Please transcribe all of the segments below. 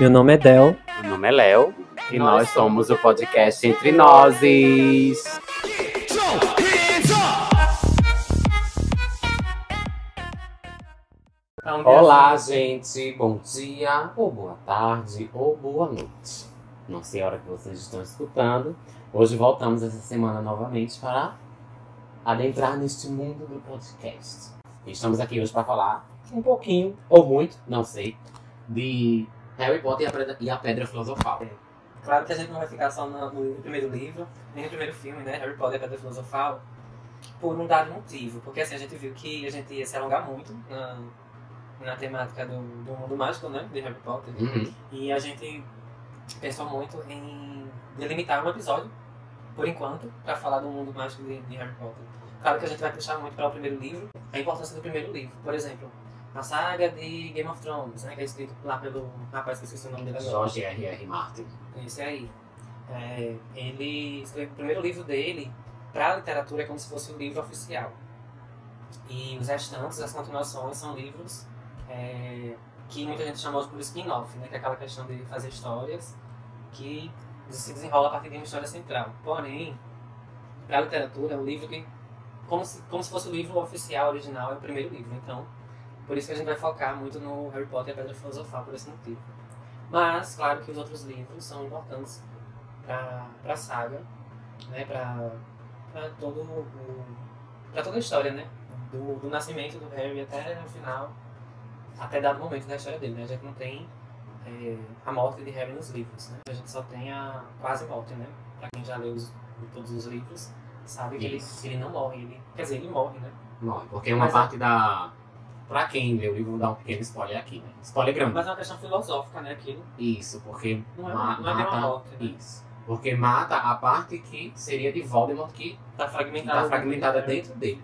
Meu nome é Del. Meu nome é Léo e nós somos o podcast Entre Nozes. Olá, gente. Bom dia, ou boa tarde, ou boa noite. Não sei a hora que vocês estão escutando. Hoje voltamos essa semana novamente para adentrar neste mundo do podcast. E estamos aqui hoje para falar um pouquinho, ou muito, não sei, de Harry Potter e a Pedra, e a Pedra Filosofal. Claro que a gente não vai ficar só no, no primeiro livro, nem no primeiro filme, né? Harry Potter e a Pedra Filosofal, por um dado motivo. Porque assim, a gente viu que a gente ia se alongar muito na, na temática do, do mundo mágico, né? De Harry Potter. Uhum. E a gente pensou muito em delimitar um episódio, por enquanto, para falar do mundo mágico de, de Harry Potter. Claro que a gente vai puxar muito para o primeiro livro, a importância do primeiro livro. Por exemplo, a saga de Game of Thrones, né? Que é escrito lá pelo rapaz que eu esqueci o nome dele agora. George R. R. Martin. Esse aí. É, ele escreveu o primeiro livro dele para a literatura é como se fosse o livro oficial. E os restantes, as continuações, são livros é, que muita gente chamou por spin-off, né? Que é aquela questão de fazer histórias que se desenrola a partir de uma história central. Porém, para a literatura, o livro que como se, como se fosse o livro oficial, original, é o primeiro livro. Então, por isso que a gente vai focar muito no Harry Potter e a Pedra Filosofal, por esse motivo. Mas, claro que os outros livros são importantes para a saga, né? Para todo para toda a história, né? Do, do nascimento do Harry até o final, até dado momento da história dele, né? A gente não tem é, a morte de Harry nos livros, né? A gente só tem a quase morte, né? Para quem já leu os, todos os livros, sabe que ele, ele não morre, ele, quer dizer, ele morre, né? Morre, porque uma Mas é- parte da. Pra quem leu o livro, vou dar um pequeno spoiler aqui, né? Spoiler grande. Mas é uma questão filosófica, né? Aquilo Isso, porque não é, ma- não é mata. morte, né? Isso. Porque mata a parte que seria de Voldemort que Tá fragmentada. está fragmentada dentro dele.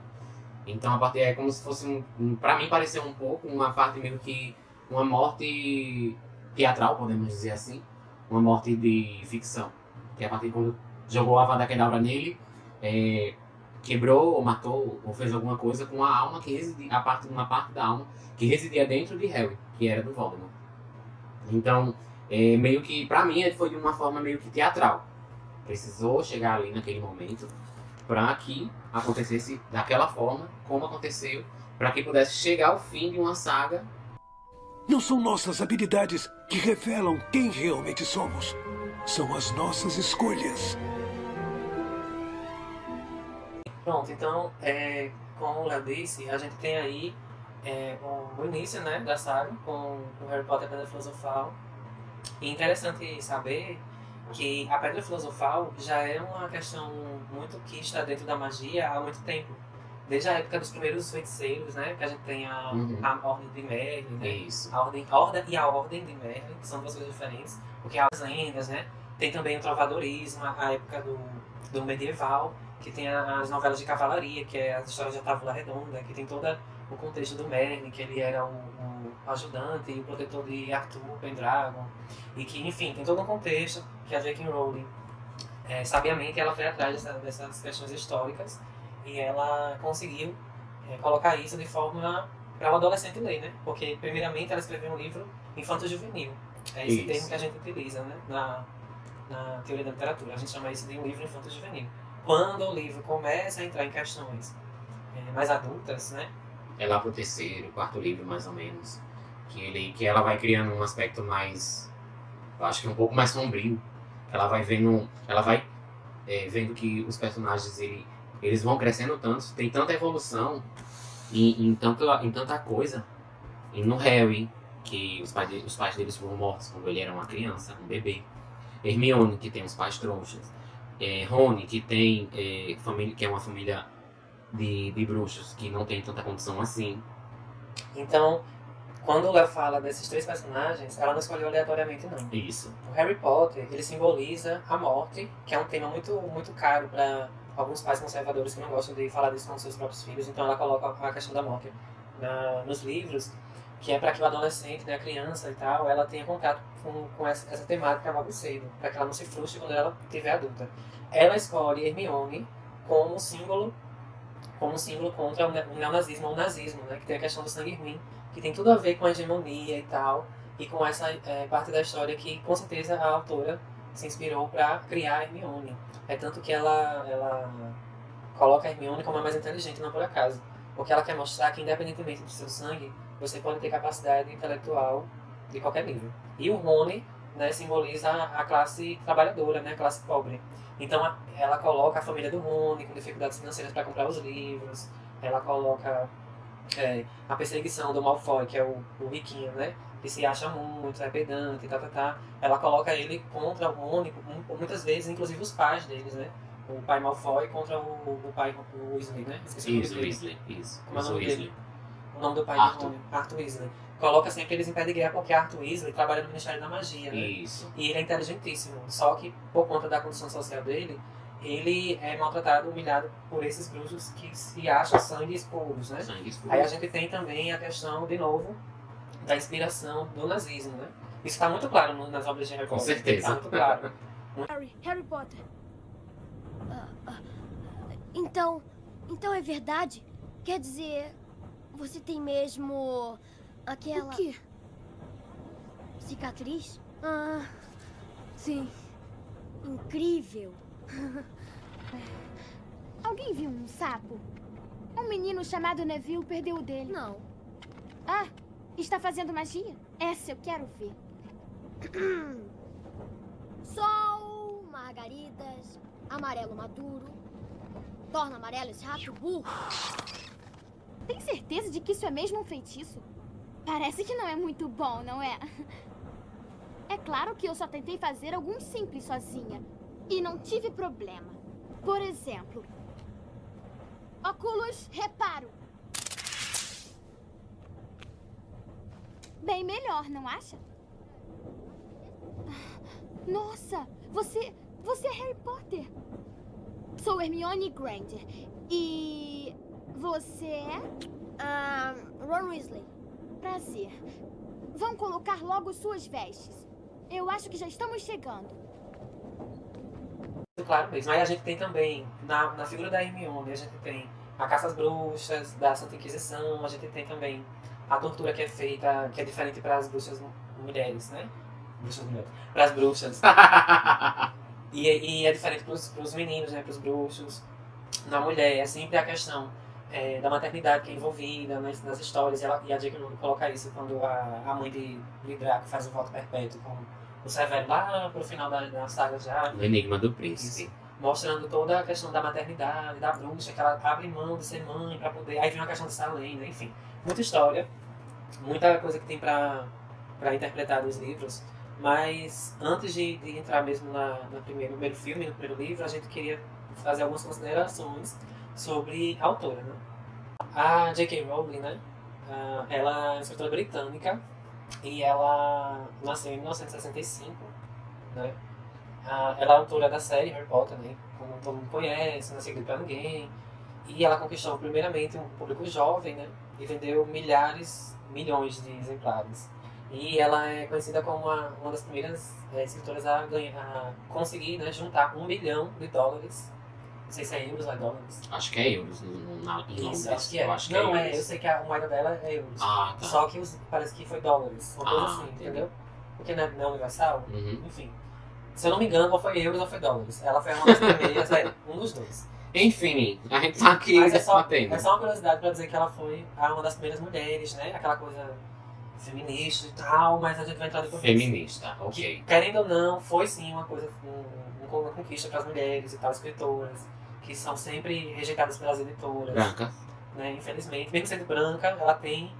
Então a parte é como se fosse um, um. Pra mim pareceu um pouco uma parte meio que. Uma morte teatral, podemos dizer assim. Uma morte de ficção. Que é a partir de quando jogou a Avada Kedavra nele, é, quebrou ou matou ou fez alguma coisa com a alma que residia, a parte, uma parte da alma que residia dentro de Harry, que era do Voldemort. Então, é, meio que, pra mim, foi de uma forma meio que teatral. Precisou chegar ali naquele momento para que acontecesse daquela forma, como aconteceu, para que pudesse chegar ao fim de uma saga. Não são nossas habilidades que revelam quem realmente somos. São as nossas escolhas. Pronto, então, é, como o Léo disse, a gente tem aí é, o, o início né, da saga com o Harry Potter e a Pedra Filosofal. E é interessante saber que a Pedra Filosofal já é uma questão muito que está dentro da magia há muito tempo. Desde a época dos primeiros feiticeiros, né? Que a gente tem a, Uhum. a Ordem de Merlin, né? Isso. A ordem, a ordem e a ordem de Merlin, que são duas coisas diferentes, porque há as lendas, né? Tem também o trovadorismo, a a época do, do medieval, que tem as novelas de cavalaria, que é as histórias da Távola Redonda, que tem todo o contexto do Merlin, que ele era o, o ajudante e o protetor de Arthur Pendragon, e que, enfim, tem todo um contexto que a J.K. Rowling, é, sabiamente, ela foi atrás dessa- dessas questões históricas e ela conseguiu é, colocar isso de forma para o adolescente ler, né? Porque, primeiramente, ela escreveu um livro infanto-juvenil. É esse Isso. termo que a gente utiliza, né? Na, na teoria da literatura. A gente chama isso de um livro infanto-juvenil. Quando o livro começa a entrar em questões é, mais adultas, né? É lá pro terceiro, quarto livro, mais ou menos. Que, ele, que ela vai criando um aspecto mais. Eu acho que um pouco mais sombrio. Ela vai vendo. Ela vai é, vendo que os personagens ele, eles vão crescendo tanto, tem tanta evolução em, em, tanto, em tanta coisa. E no Harry, que os pais, os pais deles foram mortos quando ele era uma criança, um bebê. Hermione, que tem os pais trouxas. É, Rony, que tem é, família, que é uma família de, de bruxos que não tem tanta condição assim. Então, quando Léo fala desses três personagens, ela não escolheu aleatoriamente, não. Isso. O Harry Potter, ele simboliza a morte, que é um tema muito, muito caro para alguns pais conservadores que não gostam de falar disso com seus próprios filhos. Então ela coloca a questão da morte na, nos livros, que é para que o adolescente, né, a criança e tal, ela tenha contato com, com essa, essa temática logo cedo, para que ela não se frustre quando ela tiver adulta. Ela escolhe Hermione como símbolo como símbolo contra o ne- o neonazismo ou o nazismo, né, que tem a questão do sangue ruim, que tem tudo a ver com a hegemonia e tal, e com essa é, parte da história que com certeza a autora se inspirou para criar Hermione. É tanto que ela, ela coloca a Hermione como a mais inteligente, não por acaso. Porque ela quer mostrar que, independentemente do seu sangue, você pode ter capacidade intelectual de qualquer nível. E o Rony né, simboliza a classe trabalhadora, né, a classe pobre. Então ela coloca a família do Rony com dificuldades financeiras para comprar os livros, ela coloca é, a perseguição do Malfoy, que é o, o riquinho, né? Que se acha muito, é pedante, tá, tá, tá. Ela coloca ele contra o Rony, muitas vezes, inclusive os pais deles, né? O pai Malfoy contra o, o pai o Weasley, né? Esqueci isso, o Weasley, isso. Como é o nome Weasley. dele? O nome do pai Arthur. do Rony, Arthur Weasley. Coloca sempre eles em pé de guerra porque Arthur Weasley trabalha no Ministério da Magia, né? Isso. E ele é inteligentíssimo. Só que, por conta da condição social dele, ele é maltratado, humilhado por esses bruxos que se acham sangues puros, né? Aí a gente tem também a questão, de novo, da inspiração do nazismo, né? Isso está muito claro no- nas obras de Harry Com Potter. certeza. Está muito claro. Harry, Harry Potter. Então, então é verdade? Quer dizer, você tem mesmo aquela O quê? cicatriz? Ah, sim. Incrível. Alguém viu um sapo? Um menino chamado Neville perdeu o dele. Não. Ah, está fazendo magia? Essa eu quero ver. Sol, margaridas, amarelo maduro. Torna amarelo esse rato burro. Tem certeza de que isso é mesmo um feitiço? Parece que não é muito bom, não é? É claro que eu só tentei fazer alguns simples sozinha. E não tive problema. Por exemplo, óculos reparo. Bem melhor, não acha? Nossa, você. Você é Harry Potter. Sou Hermione Granger. E. Você é? Ah, Ron Weasley. Prazer. Vão colocar logo suas vestes. Eu acho que já estamos chegando. Muito claro mesmo. Aí a gente tem também, na, na figura da Hermione, a gente tem a caça às bruxas, da Santa Inquisição, a gente tem também a tortura que é feita, que é diferente para as bruxas mu- mulheres, né? Bruxas mulheres. Para as bruxas. E, e é diferente para os meninos, né? Para os bruxos. Na mulher, é sempre a questão é, da maternidade que é envolvida nas, nas histórias. E, ela, e a J.K. Rowling coloca isso quando a, a mãe de, de Draco faz o voto perpétuo com o Severo lá pro final da, da saga já. O Enigma do Príncipe. Mostrando toda a questão da maternidade, da bruxa, que ela abre mão de ser mãe para poder. Aí vem a questão de Salem, né? Enfim, muita história, muita coisa que tem para interpretar nos livros. Mas antes de, de entrar mesmo na, primeiro, no primeiro filme, no primeiro livro, a gente queria fazer algumas considerações sobre a autora, né? A J.K. Rowling, né? ah, ela é escritora britânica e ela nasceu em 1965, né? Ah, ela é autora da série Harry Potter, né? Como todo mundo conhece, não é segredo pra ninguém. E ela conquistou primeiramente um público jovem, né? E vendeu milhares, milhões de exemplares. E ela é conhecida como uma, uma das primeiras eh, escritoras a, ganhar, a conseguir né, juntar um bilhão de dólares. Não sei se é euros ou é dólares. Acho que é euros na, em Londres. Isso, acho que é. Eu acho que Não, é, é, eu sei que a moeda dela é euros. Ah, tá. Só que os- parece que foi dólares, uma coisa Ah, assim, entendi. entendeu? Porque não é, não é universal. Uhum. Enfim. Se eu não me engano, ou foi euros ou foi dólares. Ela foi uma das primeiras, é, um dos dois. Enfim, a gente tá aqui Mas é só, debatendo. é só uma curiosidade pra dizer que ela foi uma das primeiras mulheres, né? Aquela coisa feminista e tal, mas a gente vai entrar depois. Feminista, Que, ok. querendo ou não, foi sim uma coisa, um- uma conquista para as mulheres e tal, escritoras, que são sempre rejeitadas pelas editoras, Branca. né? Infelizmente, mesmo sendo branca, ela tem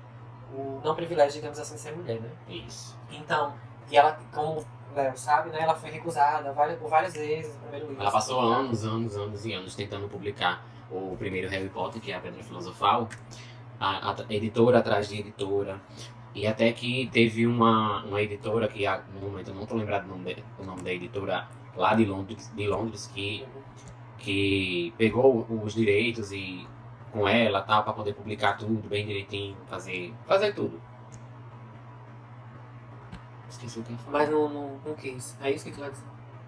o não privilégio, digamos assim, de ser mulher, né? Isso. Então, e ela, como o Léo sabe, né? Ela foi recusada várias, por várias vezes no primeiro livro. Ela passou anos, anos, anos e anos tentando publicar o primeiro Harry Potter, que é a Pedra Filosofal, a, a editora atrás de editora. E até que teve uma, uma editora que, no momento eu não tô lembrado do nome, de- o nome da editora, lá de Londres, de Londres que, que pegou os direitos e com ela tal, para poder publicar tudo bem direitinho, fazer, fazer tudo. Esqueci o que. Mas não, não, não quis. É isso que tu vai dizer.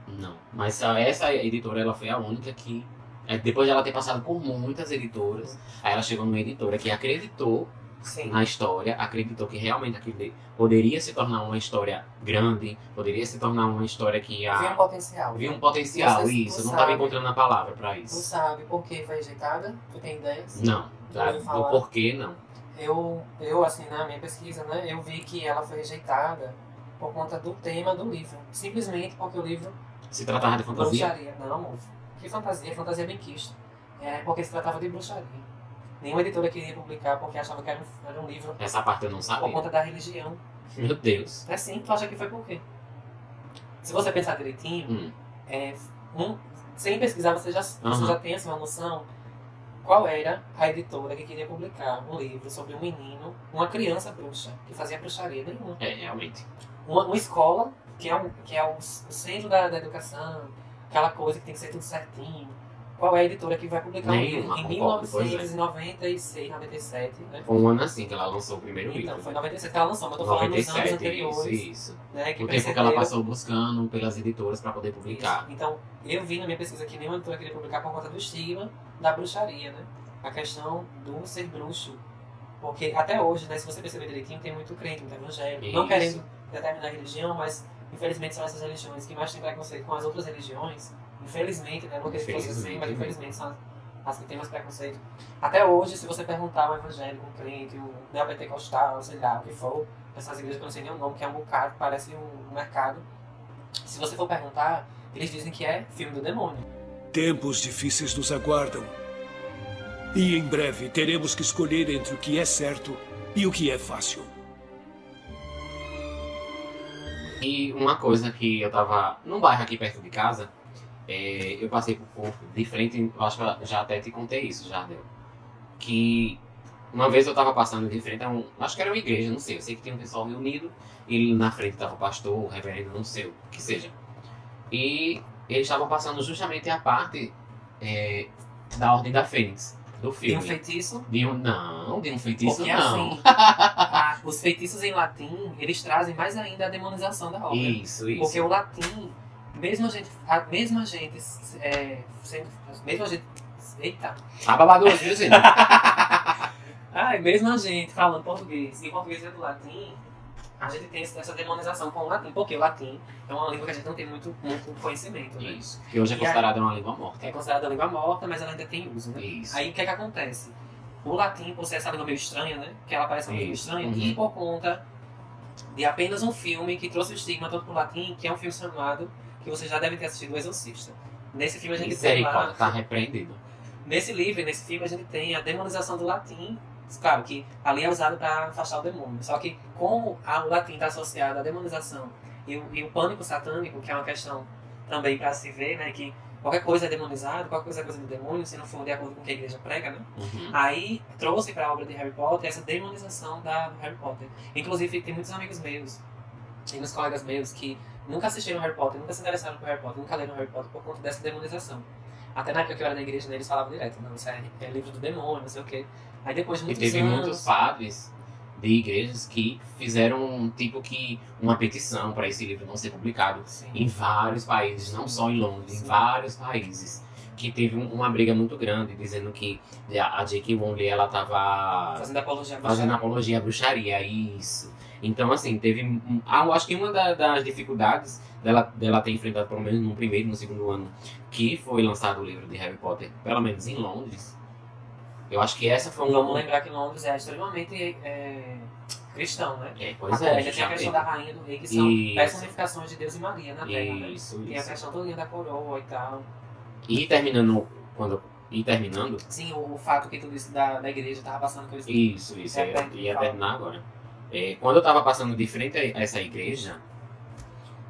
Não, mas essa editora ela foi a única que, é, depois de ela ter passado por muitas editoras, aí ela chegou numa editora que acreditou Sim. na história, acreditou que realmente aquilo poderia se tornar uma história grande, poderia se tornar uma história que ia. Viu um potencial. Viu um potencial, Você- isso. tu Eu não estava encontrando a palavra Tu isso. sabe por que foi rejeitada? Tu tem ideias? Não. Do falar? porquê, não. Eu, eu, assim, na minha pesquisa, né, eu vi que ela foi rejeitada por conta do tema do livro. Simplesmente porque o livro Se tratava de fantasia. Bruxaria. Não, amor. Que fantasia? Fantasia bem quista. É porque se tratava de bruxaria. Nenhuma editora queria publicar porque achava que era um, era um livro Essa parte eu não por sabia. conta da religião. Meu Deus. É sim, tu acha que foi por quê? Se você pensar direitinho, Hum. é, um, sem pesquisar você já, você Aham. já tem assim, uma noção qual era a editora que queria publicar um livro sobre um menino, uma criança bruxa, que fazia bruxaria nenhuma. É, realmente. Uma, uma escola, que é, um, que é o, o centro da, da educação, aquela coisa que tem que ser tudo certinho. Qual é a editora que vai publicar um Nenhuma, livro? Em concordo, pois é. 1996, 97, né? Foi um ano assim que ela lançou o primeiro Então, livro. foi em 97 que ela lançou, mas eu tô falando dos anos 97, anteriores. isso, isso. Né, que O tempo que ela passou buscando pelas editoras pra poder publicar. Isso. Então, eu vi na minha pesquisa que nenhuma editora queria publicar por conta do estigma da bruxaria, né? A questão do ser bruxo. Porque até hoje, né, se você perceber direitinho, tem muito crente, muito evangélico. Não querendo determinar religião, mas infelizmente são essas religiões que mais têm preconceito com as outras religiões. Infelizmente, né? Não que fosse assim, mas Infelizmente. são as, as que têm mais preconceito. Até hoje, se você perguntar um evangélico, um crente, um neopentecostal, sei lá, o que for, essas igrejas que eu não sei nem o nome, que é um bocado, parece um mercado. Se você for perguntar, eles dizem que é filme do demônio. Tempos difíceis nos aguardam. E em breve teremos que escolher entre o que é certo e o que é fácil. E uma coisa que eu tava num bairro aqui perto de casa, é, eu passei por, por de frente, eu acho que eu já até te contei isso, Jardel. Que uma vez eu tava passando de frente a um. Acho que era uma igreja, não sei. Eu sei que tinha um pessoal reunido, e na frente tava o pastor, o reverendo, não sei o que seja. E eles estavam passando justamente a parte é, da Ordem da Fênix, do Tem um filme. feitiço. De um, não, de um feitiço Porque não. assim, a- os feitiços em latim, eles trazem mais ainda a demonização da obra. Isso, isso. Porque o latim, mesmo a gente, a, mesmo a gente, é, sendo, mesmo a gente, eita, Tá babado hoje, viu, gente? ai, mesmo a gente falando português e português é do latim, a gente tem essa demonização com o latim, porque o latim é uma língua que a gente não tem muito, muito conhecimento, né? Isso. Que hoje é considerada uma língua morta. É considerada língua morta, mas ela ainda tem uso, né? Isso. Aí o que é que acontece? O latim, por ser essa língua meio estranha, né? Que ela parece uma língua estranha, uhum. e por conta de apenas um filme que trouxe o estigma todo pro latim, que é um filme chamado, que você já deve ter assistido, O Exorcista. Nesse filme a gente tem lá, tá repreendido. nesse livro, nesse filme a gente tem a demonização do latim, claro que ali é usado para afastar o demônio, só que como a- o latim está associado à demonização e o, e o pânico satânico, que é uma questão também para se ver, né, que qualquer coisa é demonizado, qualquer coisa é coisa do demônio, se não for de acordo com o que a igreja prega, né? Uhum. Aí trouxe para a obra de Harry Potter essa demonização da, do Harry Potter. Inclusive, tem muitos amigos meus e muitos colegas meus que nunca assistiram Harry Potter, nunca se interessaram por Harry Potter, nunca leram Harry Potter por conta dessa demonização. Até na época que eu era na igreja, né, eles falavam direto, não, isso é, é livro do demônio, não sei o quê. Aí depois de E muitos teve anos... muitos padres de igrejas que fizeram tipo que uma petição para esse livro não ser publicado Sim. em vários países, não só em Londres, em Sim. vários países. Que teve um- uma briga muito grande, dizendo que a J.K. Rowling ela tava Fazendo apologia à fazendo bruxaria. apologia à bruxaria, isso. Então, assim, teve. ah, eu acho que uma da- das dificuldades dela, dela ter enfrentado, pelo menos no primeiro e no segundo ano, que foi lançado o livro de Harry Potter, pelo menos em Londres. Eu acho que essa foi uma. Vamos lembrar que Londres é extremamente é, cristão, né? É, pois Até é, ainda tem a questão da rainha do rei, que são Isso. personificações de Deus e Maria na Terra, né? Isso, Tem a isso. questão toda da coroa e tal. E terminando. Quando, e terminando. Sim, o, o fato que tu disse da, da igreja tava passando coisa Isso, isso. É, Ia, ia terminar agora. É, quando eu tava passando de frente a essa igreja.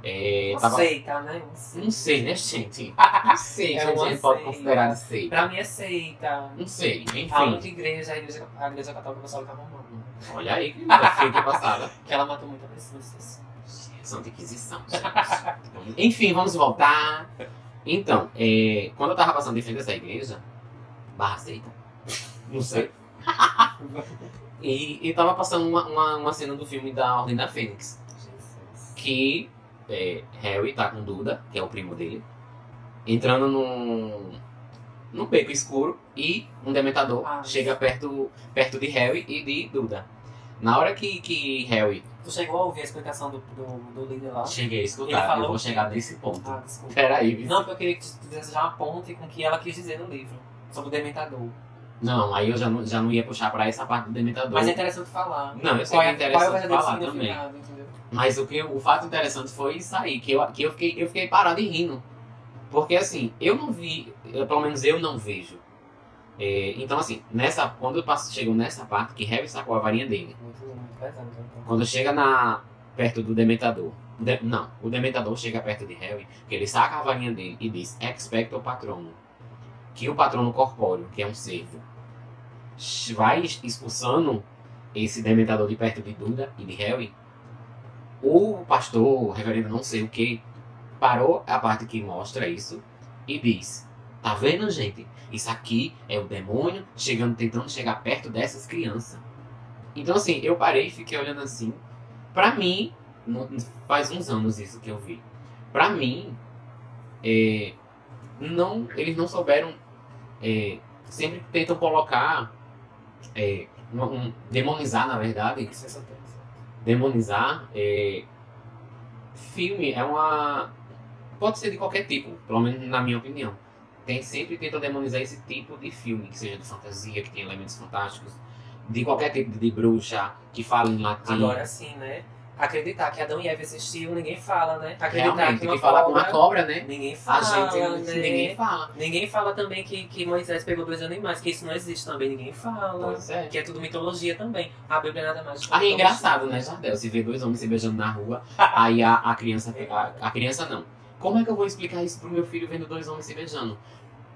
É, tava, seita, né? Não sei, né, gente? Não sei, É uma gente pode considerar de seita. Pra mim é seita. Não sei, enfim. A única igreja, a igreja, a igreja católica apostólica romana. Olha aí que feita passada. Que ela matou muita pessoa. pessoas. Santa Inquisição, gente. Enfim, vamos voltar. Então, é, quando eu tava passando de frente a essa igreja, barra seita, não sei. E, e tava passando uma, uma, uma cena do filme da Ordem da Fênix. Jesus. Que é, Harry tá com Duda, que é o primo dele, entrando num, num beco escuro e um dementador Ah, chega perto, perto de Harry e de Duda. Na hora que, que Harry Tu chegou a ouvir a explicação do, do, do líder lá? cheguei a Ele escutar, falou eu vou chegar nesse ponto. Ah, desculpa. Peraí. Não, porque eu queria que tu fizesse já uma ponte com o que ela quis dizer no livro. Sobre o Dementador. Não, aí eu já não, já não ia puxar pra essa parte do dementador. Mas é interessante falar. Não, eu sei Qual que é é, é interessante verdadeiro falar também. entendeu? Mas o, que, o fato interessante foi isso aí, que eu, que eu, fiquei, eu fiquei parado e rindo. Porque assim, eu não vi, eu, pelo menos eu não vejo. É, então assim, nessa, quando eu passo, chego nessa parte que Harry sacou a varinha dele, Muito, muito pesado. Então. quando chega na, perto do Dementador, de- não, o Dementador chega perto de Harry, que ele saca a varinha dele e diz Expecto Patrono, que o patrono corpóreo, que é um servo, vai expulsando esse Dementador de perto de Duda e de Harry, o pastor, o reverendo não sei o que, parou a parte que mostra isso e diz: Tá vendo, gente? Isso aqui é o demônio chegando, tentando chegar perto dessas crianças. Então, assim, eu parei e fiquei olhando assim. Pra mim, faz uns anos isso que eu vi. Pra mim, é, não, eles não souberam. é, sempre tentam colocar. é, um- um- demonizar, na verdade, é demonizar é, filme é uma pode ser de qualquer tipo pelo menos na minha opinião tem sempre tenta demonizar esse tipo de filme que seja de fantasia que tem elementos fantásticos de qualquer tipo de bruxa que fala em latim Agora sim, né? Acreditar que Adão e Eva existiu, ninguém fala, né? Acreditar realmente que tem uma que falar com uma cobra né Ninguém a fala, gente né? ninguém fala Ninguém fala também que, que Moisés pegou dois animais, que isso não existe também, ninguém fala. pois é Que é tudo mitologia também. A Bíblia é nada mais Aí é mitologia. engraçado, né, Jardel? Se vê dois homens se beijando na rua, aí a, a criança. A, a criança não. Como é que eu vou explicar isso pro meu filho vendo dois homens se beijando?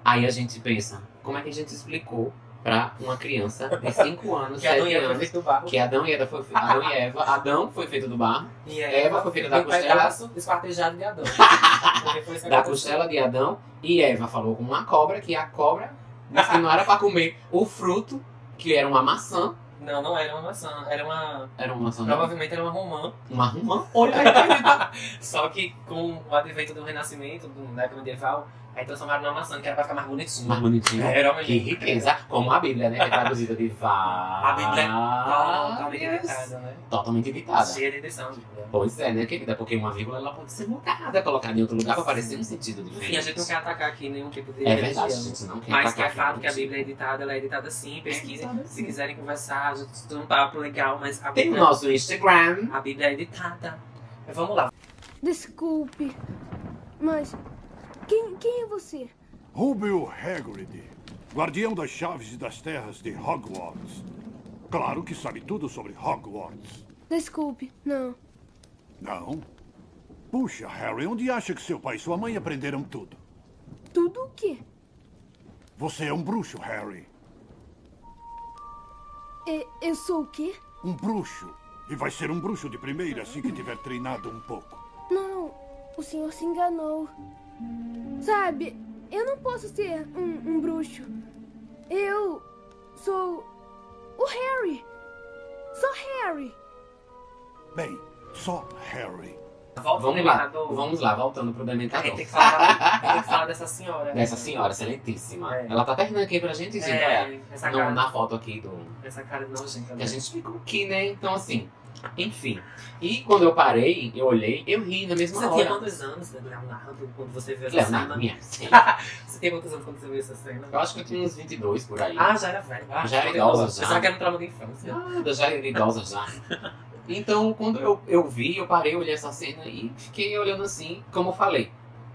Aí a gente pensa, como é que a gente explicou pra uma criança de 5 anos, Que Adão 7 e Eva foi anos, feito do barro. que Adão e Eva foi Adão e Eva, Adão foi feito do barro, E Eva foi feita da um costela. pedaço esquartejado de Adão. Da costela de Adão, e Eva falou com uma cobra, que a cobra disse que não era pra comer o fruto, que era uma maçã. Não, não era uma maçã, era uma. Era uma maçã, não? Provavelmente era uma romã. Uma romã. Olha aí. Só que com o advento do renascimento, do, da época medieval, aí transformaram numa maçã que era pra ficar mais bonitinha. Mais bonitinho. Era uma Que riqueza, como a Bíblia, né? Que é traduzida de várias. A Bíblia é totalmente editada, né? Totalmente editada. Cheia de edição. Bíblia. Pois é, né, querida? Porque uma vírgula ela pode ser mudada, colocada em outro lugar pra parecer um sentido diferente. Enfim, a gente não quer atacar aqui nenhum tipo de É verdade, a religião. gente não quer Mas que é atacar fato que a. Bíblia é editada, ela é editada sim, pesquisem. editada Se quiserem conversar, a gente tem um papo legal, mas a Tem o Bíblia, nosso Instagram. a Bíblia é editada. Mas vamos lá. Desculpe, mas quem, quem é você? Rubio Hagrid, guardião das chaves e das terras de Hogwarts. Claro que sabe tudo sobre Hogwarts. Desculpe, não. Não? Puxa, Harry, onde acha que seu pai e sua mãe aprenderam tudo? Tudo o quê? Você é um bruxo, Harry. E- eu sou o quê? Um bruxo. E vai ser um bruxo de primeira assim que tiver treinado um pouco. Não, o senhor se enganou. Sabe, eu não posso ser um, um bruxo. Eu sou o Harry. Sou Harry. Bem, só Harry. Volta Vamos lá, vamos lá, voltando pro Dementador. tem que falar, tem que falar dessa senhora. Dessa senhora excelentíssima. É. Ela tá terminando aqui pra gente, gente. É, essa no- na foto aqui do, essa cara de nojenta. que né? a gente explicou aqui, né? Então, assim, enfim. E quando eu parei, eu olhei, eu ri na mesma Você tinha hora. quantos anos, né, Leonardo, quando você viu essa Leonardo, cena? minha. Você tinha quantos anos quando você viu essa cena? Eu acho que eu tinha uns 22 por aí. Ah, já era velho. Ah, Já era idosa, já. Só que era um trauma de infância. Nada, já era idosa já. Então, quando eu, eu vi, eu parei, olhei essa cena e fiquei olhando assim, como eu falei.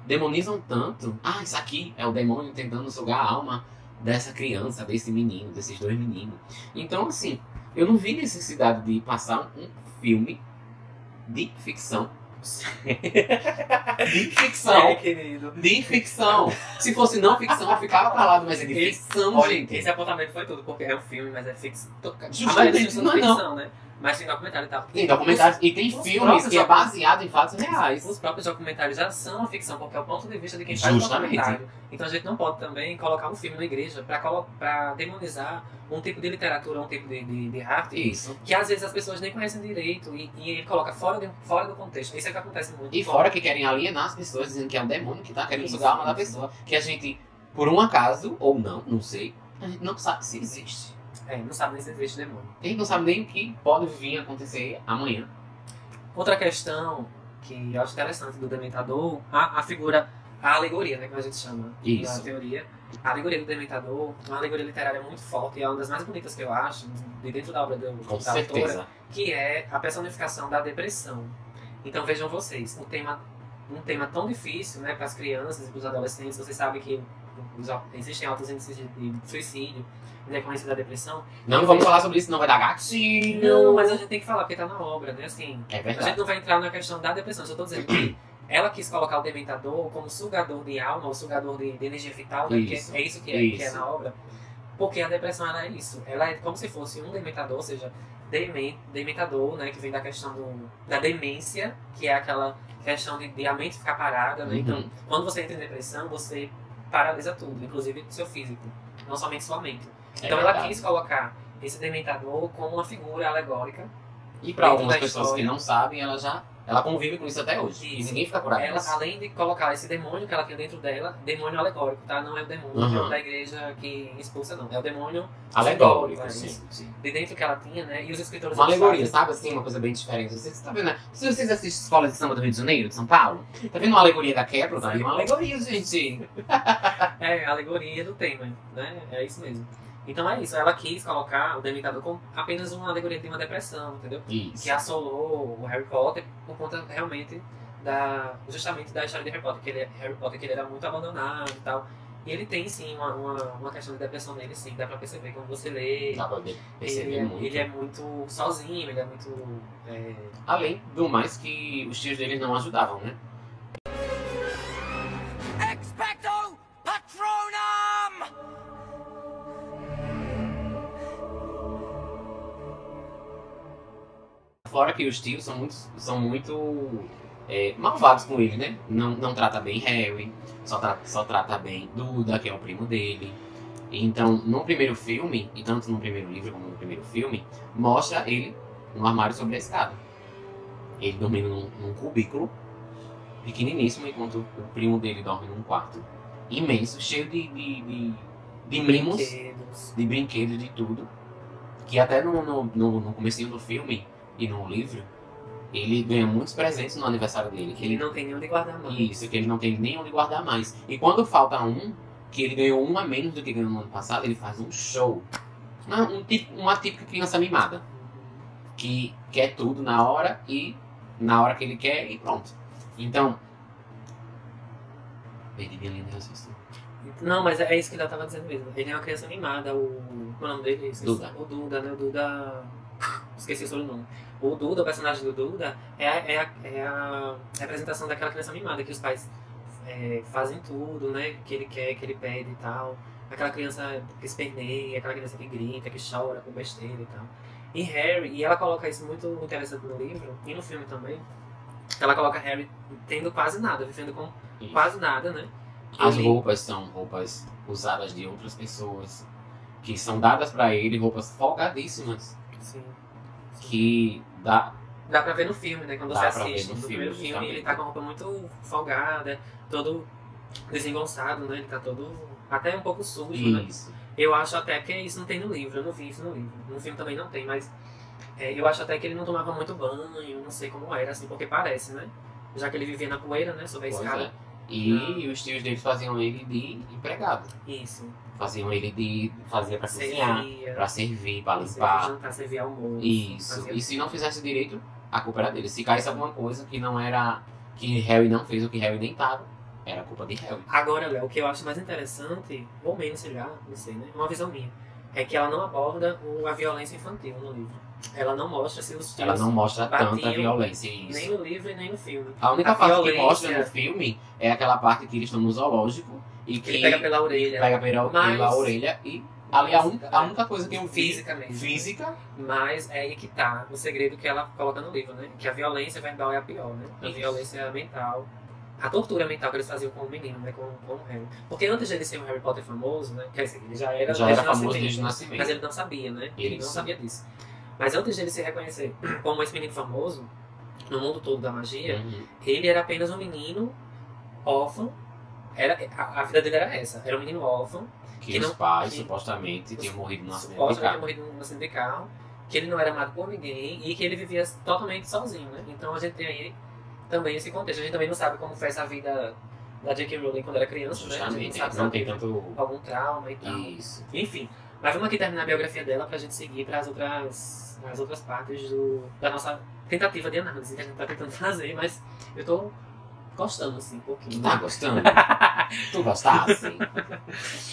Demonizam tanto. Ah, isso aqui é o demônio tentando sugar a alma dessa criança, desse menino, desses dois meninos. Então, assim, eu não vi necessidade de passar um filme de ficção. de ficção. É, querido. De ficção. Se fosse não ficção, eu ficava calado, mas é de Esse- ficção, Olha, gente. esse apontamento foi tudo, porque é um filme, mas é ficção. Justamente, não é não. ficção, né? Mas tem documentário tal. Tem documentários e tem filmes que é baseado em fatos reais. Os próprios documentários já são uma ficção, porque é o ponto de vista de quem faz o Justamente. documentário. Então a gente não pode também colocar um filme na igreja para demonizar um tipo de literatura, um tipo de, de, de arte, Isso. que às vezes as pessoas nem conhecem direito e, e ele coloca fora, de, fora do contexto. Isso é que acontece muito. E fora que querem alienar as pessoas, dizendo que é um demônio que tá querendo Isso, sugar a alma da pessoa. Que a gente, por um acaso, ou não, não sei, A gente não sabe se existe. É, não sabe nem se existe demônio. Gente não sabe nem o que pode vir a acontecer amanhã. Outra questão que eu acho interessante do Dementador, a, a figura, a alegoria, né, que a gente chama Isso. da teoria. A alegoria do Dementador, uma alegoria literária muito forte, e é uma das mais bonitas que eu acho, de dentro da obra do, Com da certeza. autora, que é a personificação da depressão. Então vejam vocês, um tema, um tema tão difícil né, para as crianças e para os adolescentes, vocês sabem que os- existem altos índices de, de suicídio em decorrência da depressão. Não vamos falar sobre isso, não vai dar gatilho. Não, mas a gente tem que falar, porque tá na obra, né? Assim, É a verdade. gente não vai entrar na questão da depressão, eu só tô dizendo que ela quis colocar o dementador como sugador de alma, ou sugador de, de energia vital, né? Isso. É isso que é, que é Isso. na obra. Porque a depressão ela é isso. Ela é como se fosse um dementador, ou seja, demen, dementador, né? Que vem da questão do, da demência, que é aquela questão de, de a mente ficar parada, né? Uhum. Então, quando você entra em depressão, você paralisa tudo, inclusive seu físico, não somente sua mente. É Então ela quis colocar esse dementador como uma figura alegórica E dentro algumas pessoas história. que não sabem, ela já ela convive com isso até hoje. E Isso. ninguém fica curado Ela, além de colocar esse demônio que ela tem dentro dela, demônio alegórico, tá? Não é o demônio Uhum. da igreja que expulsa, não. É o demônio Alegórico, é sim, isso. sim. de dentro que ela tinha, né? E os escritores... Uma alegoria, sabe assim? Uma coisa bem diferente. Você está vendo, né? Se vocês assistem Escola de Samba do Rio de Janeiro, de São Paulo, tá vendo uma alegoria da quebra? Tá ali uma alegoria, gente. É, a alegoria do tema, né? É isso mesmo. Então é isso, ela quis colocar o Dementador como apenas uma alegoria de uma depressão, entendeu? Isso. que assolou o Harry Potter por conta realmente da justamente da história de Harry Potter, que ele, Harry Potter que ele era muito abandonado e tal. E ele tem sim uma, uma, uma questão de depressão nele, sim, dá pra perceber quando você lê. Dá pra perceber Ele é, muito. ele é muito sozinho, ele é muito. é, Além do mais que os tios dele não ajudavam, né? Fora que os tios são muito, são muito é, malvados com ele, né? Não, não trata bem Harry, só, tra só trata bem Duda, que é o primo dele. Então, no primeiro filme, e tanto no primeiro livro como no primeiro filme, mostra ele no armário sobre a escada. Ele dormindo num, num cubículo pequeniníssimo, enquanto o primo dele dorme num quarto imenso, cheio de, de, de, de mimos brinquedos. de brinquedos, de tudo. Que até no, no, no, no comecinho do filme e no livro, ele ganha muitos presentes no aniversário dele. Que Ele ele não tem nem onde guardar mais. Isso, que ele não tem nem onde guardar mais. E quando falta um, que ele ganhou um a menos do que ganhou no ano passado, ele faz um show. Uma, um tipo, uma típica criança mimada. Que quer tudo na hora e na hora que ele quer e pronto. Então. Perdi minha linha de raciocínio. Não, mas é isso que ela tava dizendo mesmo. Ele é uma criança mimada, o. Qual é o nome dele? Duda. O Duda, né? O Duda. Esqueci o sobrenome. O Duda, o personagem do Duda, é a, é a, é a representação daquela criança mimada, que os pais é, fazem tudo, né? Que ele quer, que ele pede e tal. Aquela criança que esperneia, aquela criança que grita, que chora com besteira e tal. E Harry, e ela coloca isso muito interessante no livro, e no filme também. Ela coloca Harry tendo quase nada, vivendo com Isso. quase nada, né? As roupas são roupas usadas de outras pessoas, que são dadas pra ele, roupas folgadíssimas, Sim. Que dá. Dá pra ver no filme, né? Quando você assiste no no, filme, primeiro filme, justamente. ele tá com a roupa muito folgada, todo desengonçado, né? Ele tá todo até um pouco sujo, né? Isso. Eu acho até que isso não tem no livro, eu não vi isso no livro. No filme também não tem, mas é, eu acho até que ele não tomava muito banho, não sei como era, assim, porque parece, né? Já que ele vivia na poeira, né? Sobre a escada. é. E os tios deles faziam ele de empregado. Isso. Faziam ele de. fazia pra cozinhar, pra servir, pra servia limpar. jantar, servia almoço. Isso. E se não fizesse direito, a culpa era dele. Se caísse alguma coisa que não era. que Harry não fez, ou que Harry nem tava, era culpa de Harry. Agora, Léo, o que eu acho mais interessante, ou menos, sei lá, não sei, né? Uma visão minha. É que ela não aborda o- a violência infantil no livro. Ela não mostra se os. Ela não mostra tanta violência. Isso. Nem no livro e nem no filme. A única A parte que violência- mostra no filme é aquela parte que eles estão no zoológico e que Ele pega pela orelha. pega pela, Mas- pela orelha e ali a única, a única coisa que eu vi Física mesmo. física Mas é aí que tá o segredo que ela coloca no livro, né? Que a violência verbal é a pior, né? A Isso. violência mental. A tortura mental que eles faziam com o menino, né? Com, com o Harry. Porque antes dele ser um Harry Potter famoso, né? Quer dizer, ele já era, já era famoso nascimento. desde o nascimento. Mas ele não sabia, né? Ele não Isso. sabia disso. Mas antes dele se reconhecer como esse menino famoso, no mundo todo da magia, Uhum. ele era apenas um menino órfão, era, a, a vida dele era essa. Era um menino órfão, Que, Que os não- pais que- supostamente tinham morrido no acidente de carro. morrido num acidente de carro, que ele não era amado por ninguém e que ele vivia totalmente sozinho, né? Então a gente tem aí também esse contexto. A gente também não sabe como foi essa vida da J.K. Rowling quando era criança, né? A Justamente, gente não sabe não tem tanto. algum trauma e tal. Isso. Enfim, mas vamos aqui terminar a biografia dela pra gente seguir para as outras, as outras partes do, da nossa tentativa de análise que a gente tá tentando fazer, mas eu tô gostando assim um pouquinho. Tá gostando? tu gostasse?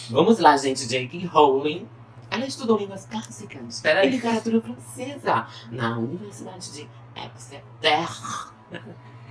Vamos lá, gente. J.K. Rowling. Ela estudou línguas clássicas Espera aí. e literatura francesa na Universidade de Exeter.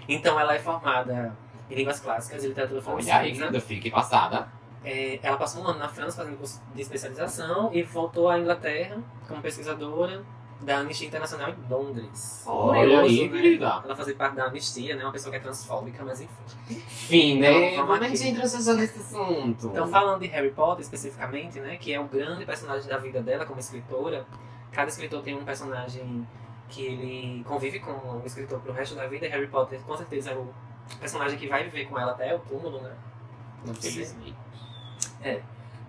Então ela é formada em línguas clássicas e literatura Olha aí, francesa. ainda fiquei passada. É, ela passou um ano na França fazendo curso de especialização e voltou à Inglaterra como pesquisadora da Anistia Internacional em Londres. Olha aí, querida. Ela fazia parte da Anistia, né? Uma pessoa que é transfóbica, mas enfim. Enfim, né? Então, vamos é aqui. entra já nesse assunto? Então, falando de Harry Potter especificamente, né? Que é o grande personagem da vida dela como escritora. Cada escritor tem um personagem que ele convive com o escritor pro resto da vida. E Harry Potter, com certeza, é o personagem que vai viver com ela até o túmulo, né? Infelizmente. É,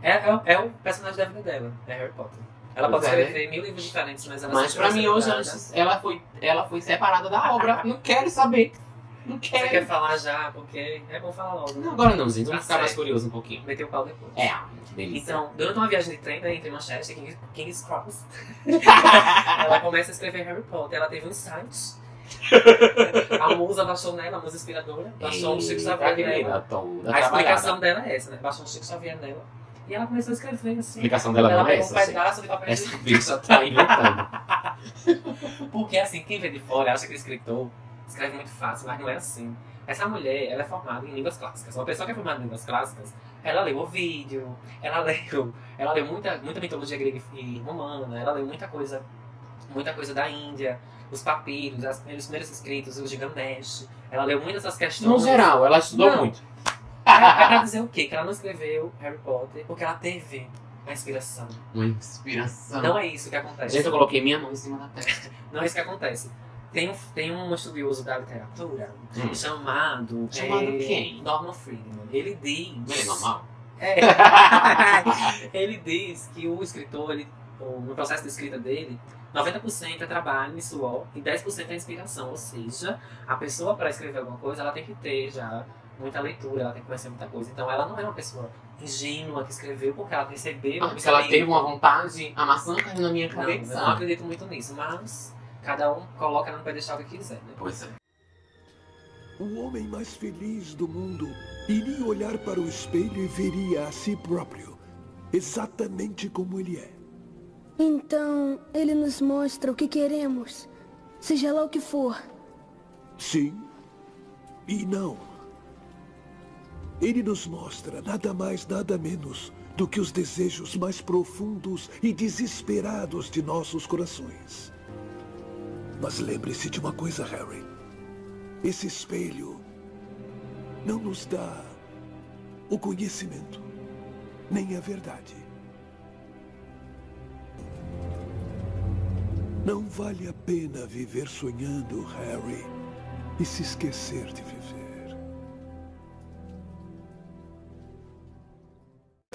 é, é o personagem da vida dela, é Harry Potter. Ela Pois pode é. escrever mil livros diferentes, mas ela Mas pra mim hoje ela foi, ela foi separada da obra. Não quero saber. Não Você quer quero. falar já, porque é bom falar logo. né? Não, agora não, gente. Tá Vamos ficar mais curioso um pouquinho. Meter o pau depois. É, que delícia. Então, durante uma viagem de trem né, entre Manchester e King- King's Cross, ela começa a escrever Harry Potter. Ela teve um insight. a musa baixou nela, a musa inspiradora, baixou um Chico Xavier nela. toda A explicação dela é essa, né? Baixou um Chico Xavier nela. E ela começou a escrever A assim. explicação dela ela não é pegou essa, um pedaço de papel Essa bicha tá inventando. Porque assim, quem vê de fora acha que o escritor escreve muito fácil, mas não é assim. Essa mulher, ela é formada em línguas clássicas. Uma pessoa que é formada em línguas clássicas, ela leu Ovídio, ela leu, ela leu muita, muita mitologia grega e romana, ela leu muita coisa, muita coisa da Índia, os papiros, as, os primeiros escritos, o Gilgamesh. Ela leu muitas dessas questões. No geral, ela estudou Não. muito. É, pra dizer o quê? Que ela não escreveu Harry Potter porque ela teve a inspiração. Uma inspiração. Não é isso que acontece. Gente, eu coloquei minha mão em cima da testa. Não é isso que acontece. Tem um, tem um estudioso da literatura Hum. chamado. Chamado é, quem? Norman Friedman. Ele diz. Ele é normal? É. ele diz que o escritor, ele, o- no processo de escrita dele, 90% é trabalho e suor e 10% é inspiração. Ou seja, a pessoa para escrever alguma coisa, ela tem que ter já muita leitura, ela tem que conhecer muita coisa. Então ela não é uma pessoa ingênua que escreveu porque ela recebeu. Ah, porque ela teve uma vontade, a maçã caiu na minha Não, eu cabeça. não acredito muito nisso, mas cada um coloca no pedestal que quiser, né? Pois é. O homem mais feliz do mundo iria olhar para o espelho e veria a si próprio, exatamente como ele é. Então, ele nos mostra o que queremos, seja lá o que for. Sim e não. Ele nos mostra nada mais, nada menos do que os desejos mais profundos e desesperados de nossos corações. Mas lembre-se de uma coisa, Harry. Esse espelho não nos dá o conhecimento, nem a verdade. Não vale a pena viver sonhando, Harry, e se esquecer de viver.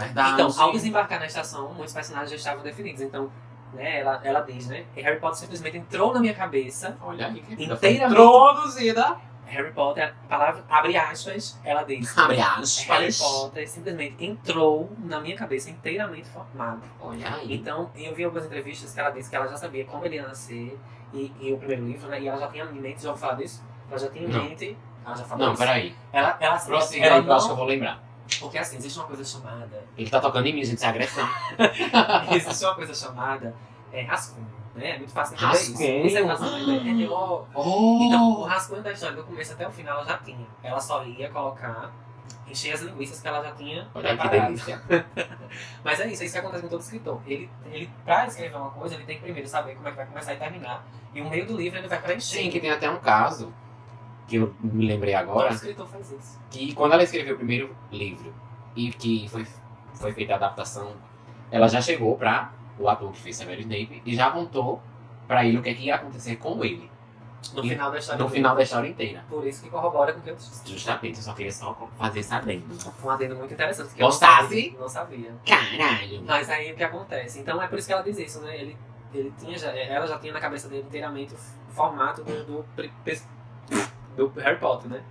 Verdade. Então, ao desembarcar na estação, muitos personagens já estavam definidos. Então, né, ela, ela diz, né? que Harry Potter simplesmente entrou na minha cabeça. Olha aí, querida. Inteiramente. Introduzida. Harry Potter, a palavra abre aspas, ela diz. Abre Harry aspas. Potter simplesmente entrou na minha cabeça inteiramente formado. Olha aí. Então, eu vi algumas entrevistas que ela disse que ela já sabia como ele ia nascer e, e o primeiro livro, né? E ela já tinha em mente, já ouviu falar disso? Ela já tinha em Não. mente. Ela já falou Não, isso. peraí. Ela, ela, Prossiga ela aí que eu acho que eu não, vou lembrar. Porque assim, existe uma coisa chamada. Ele tá tocando em mim, gente, isso é agressão. existe uma coisa chamada é, rascunho. Né? É muito fácil entender isso. Rascunho? Isso é fácil entender. É, ó, Oh! Então, o rascunho da história do começo até o final ela já tinha. Ela só ia colocar, encher as linguiças que ela já tinha Olha que delícia. Mas é isso, é isso que acontece com todo escritor. Ele, ele, pra escrever uma coisa, ele tem que primeiro saber como é que vai começar e terminar. E o meio do livro ele vai preencher. Sim, que tem até um caso que eu me lembrei Todo agora. escritor faz isso. que quando ela escreveu o primeiro livro e que foi, foi feita a adaptação, ela já chegou pra o ator que fez Severus Snape e já contou pra ele o que, é que ia acontecer com ele. No E- final da história. No dele. final da história inteira. Por isso que corrobora com o que eu disse. Justamente, eu só queria só fazer sabendo. Um adendo muito interessante. Que Gostasse? Eu não sabia. Caralho! Mas aí o que acontece? Então é por isso que ela diz isso, né? Ele, ele tinha já, ela já tinha na cabeça dele inteiramente o formato do, do, do Harry Potter, né?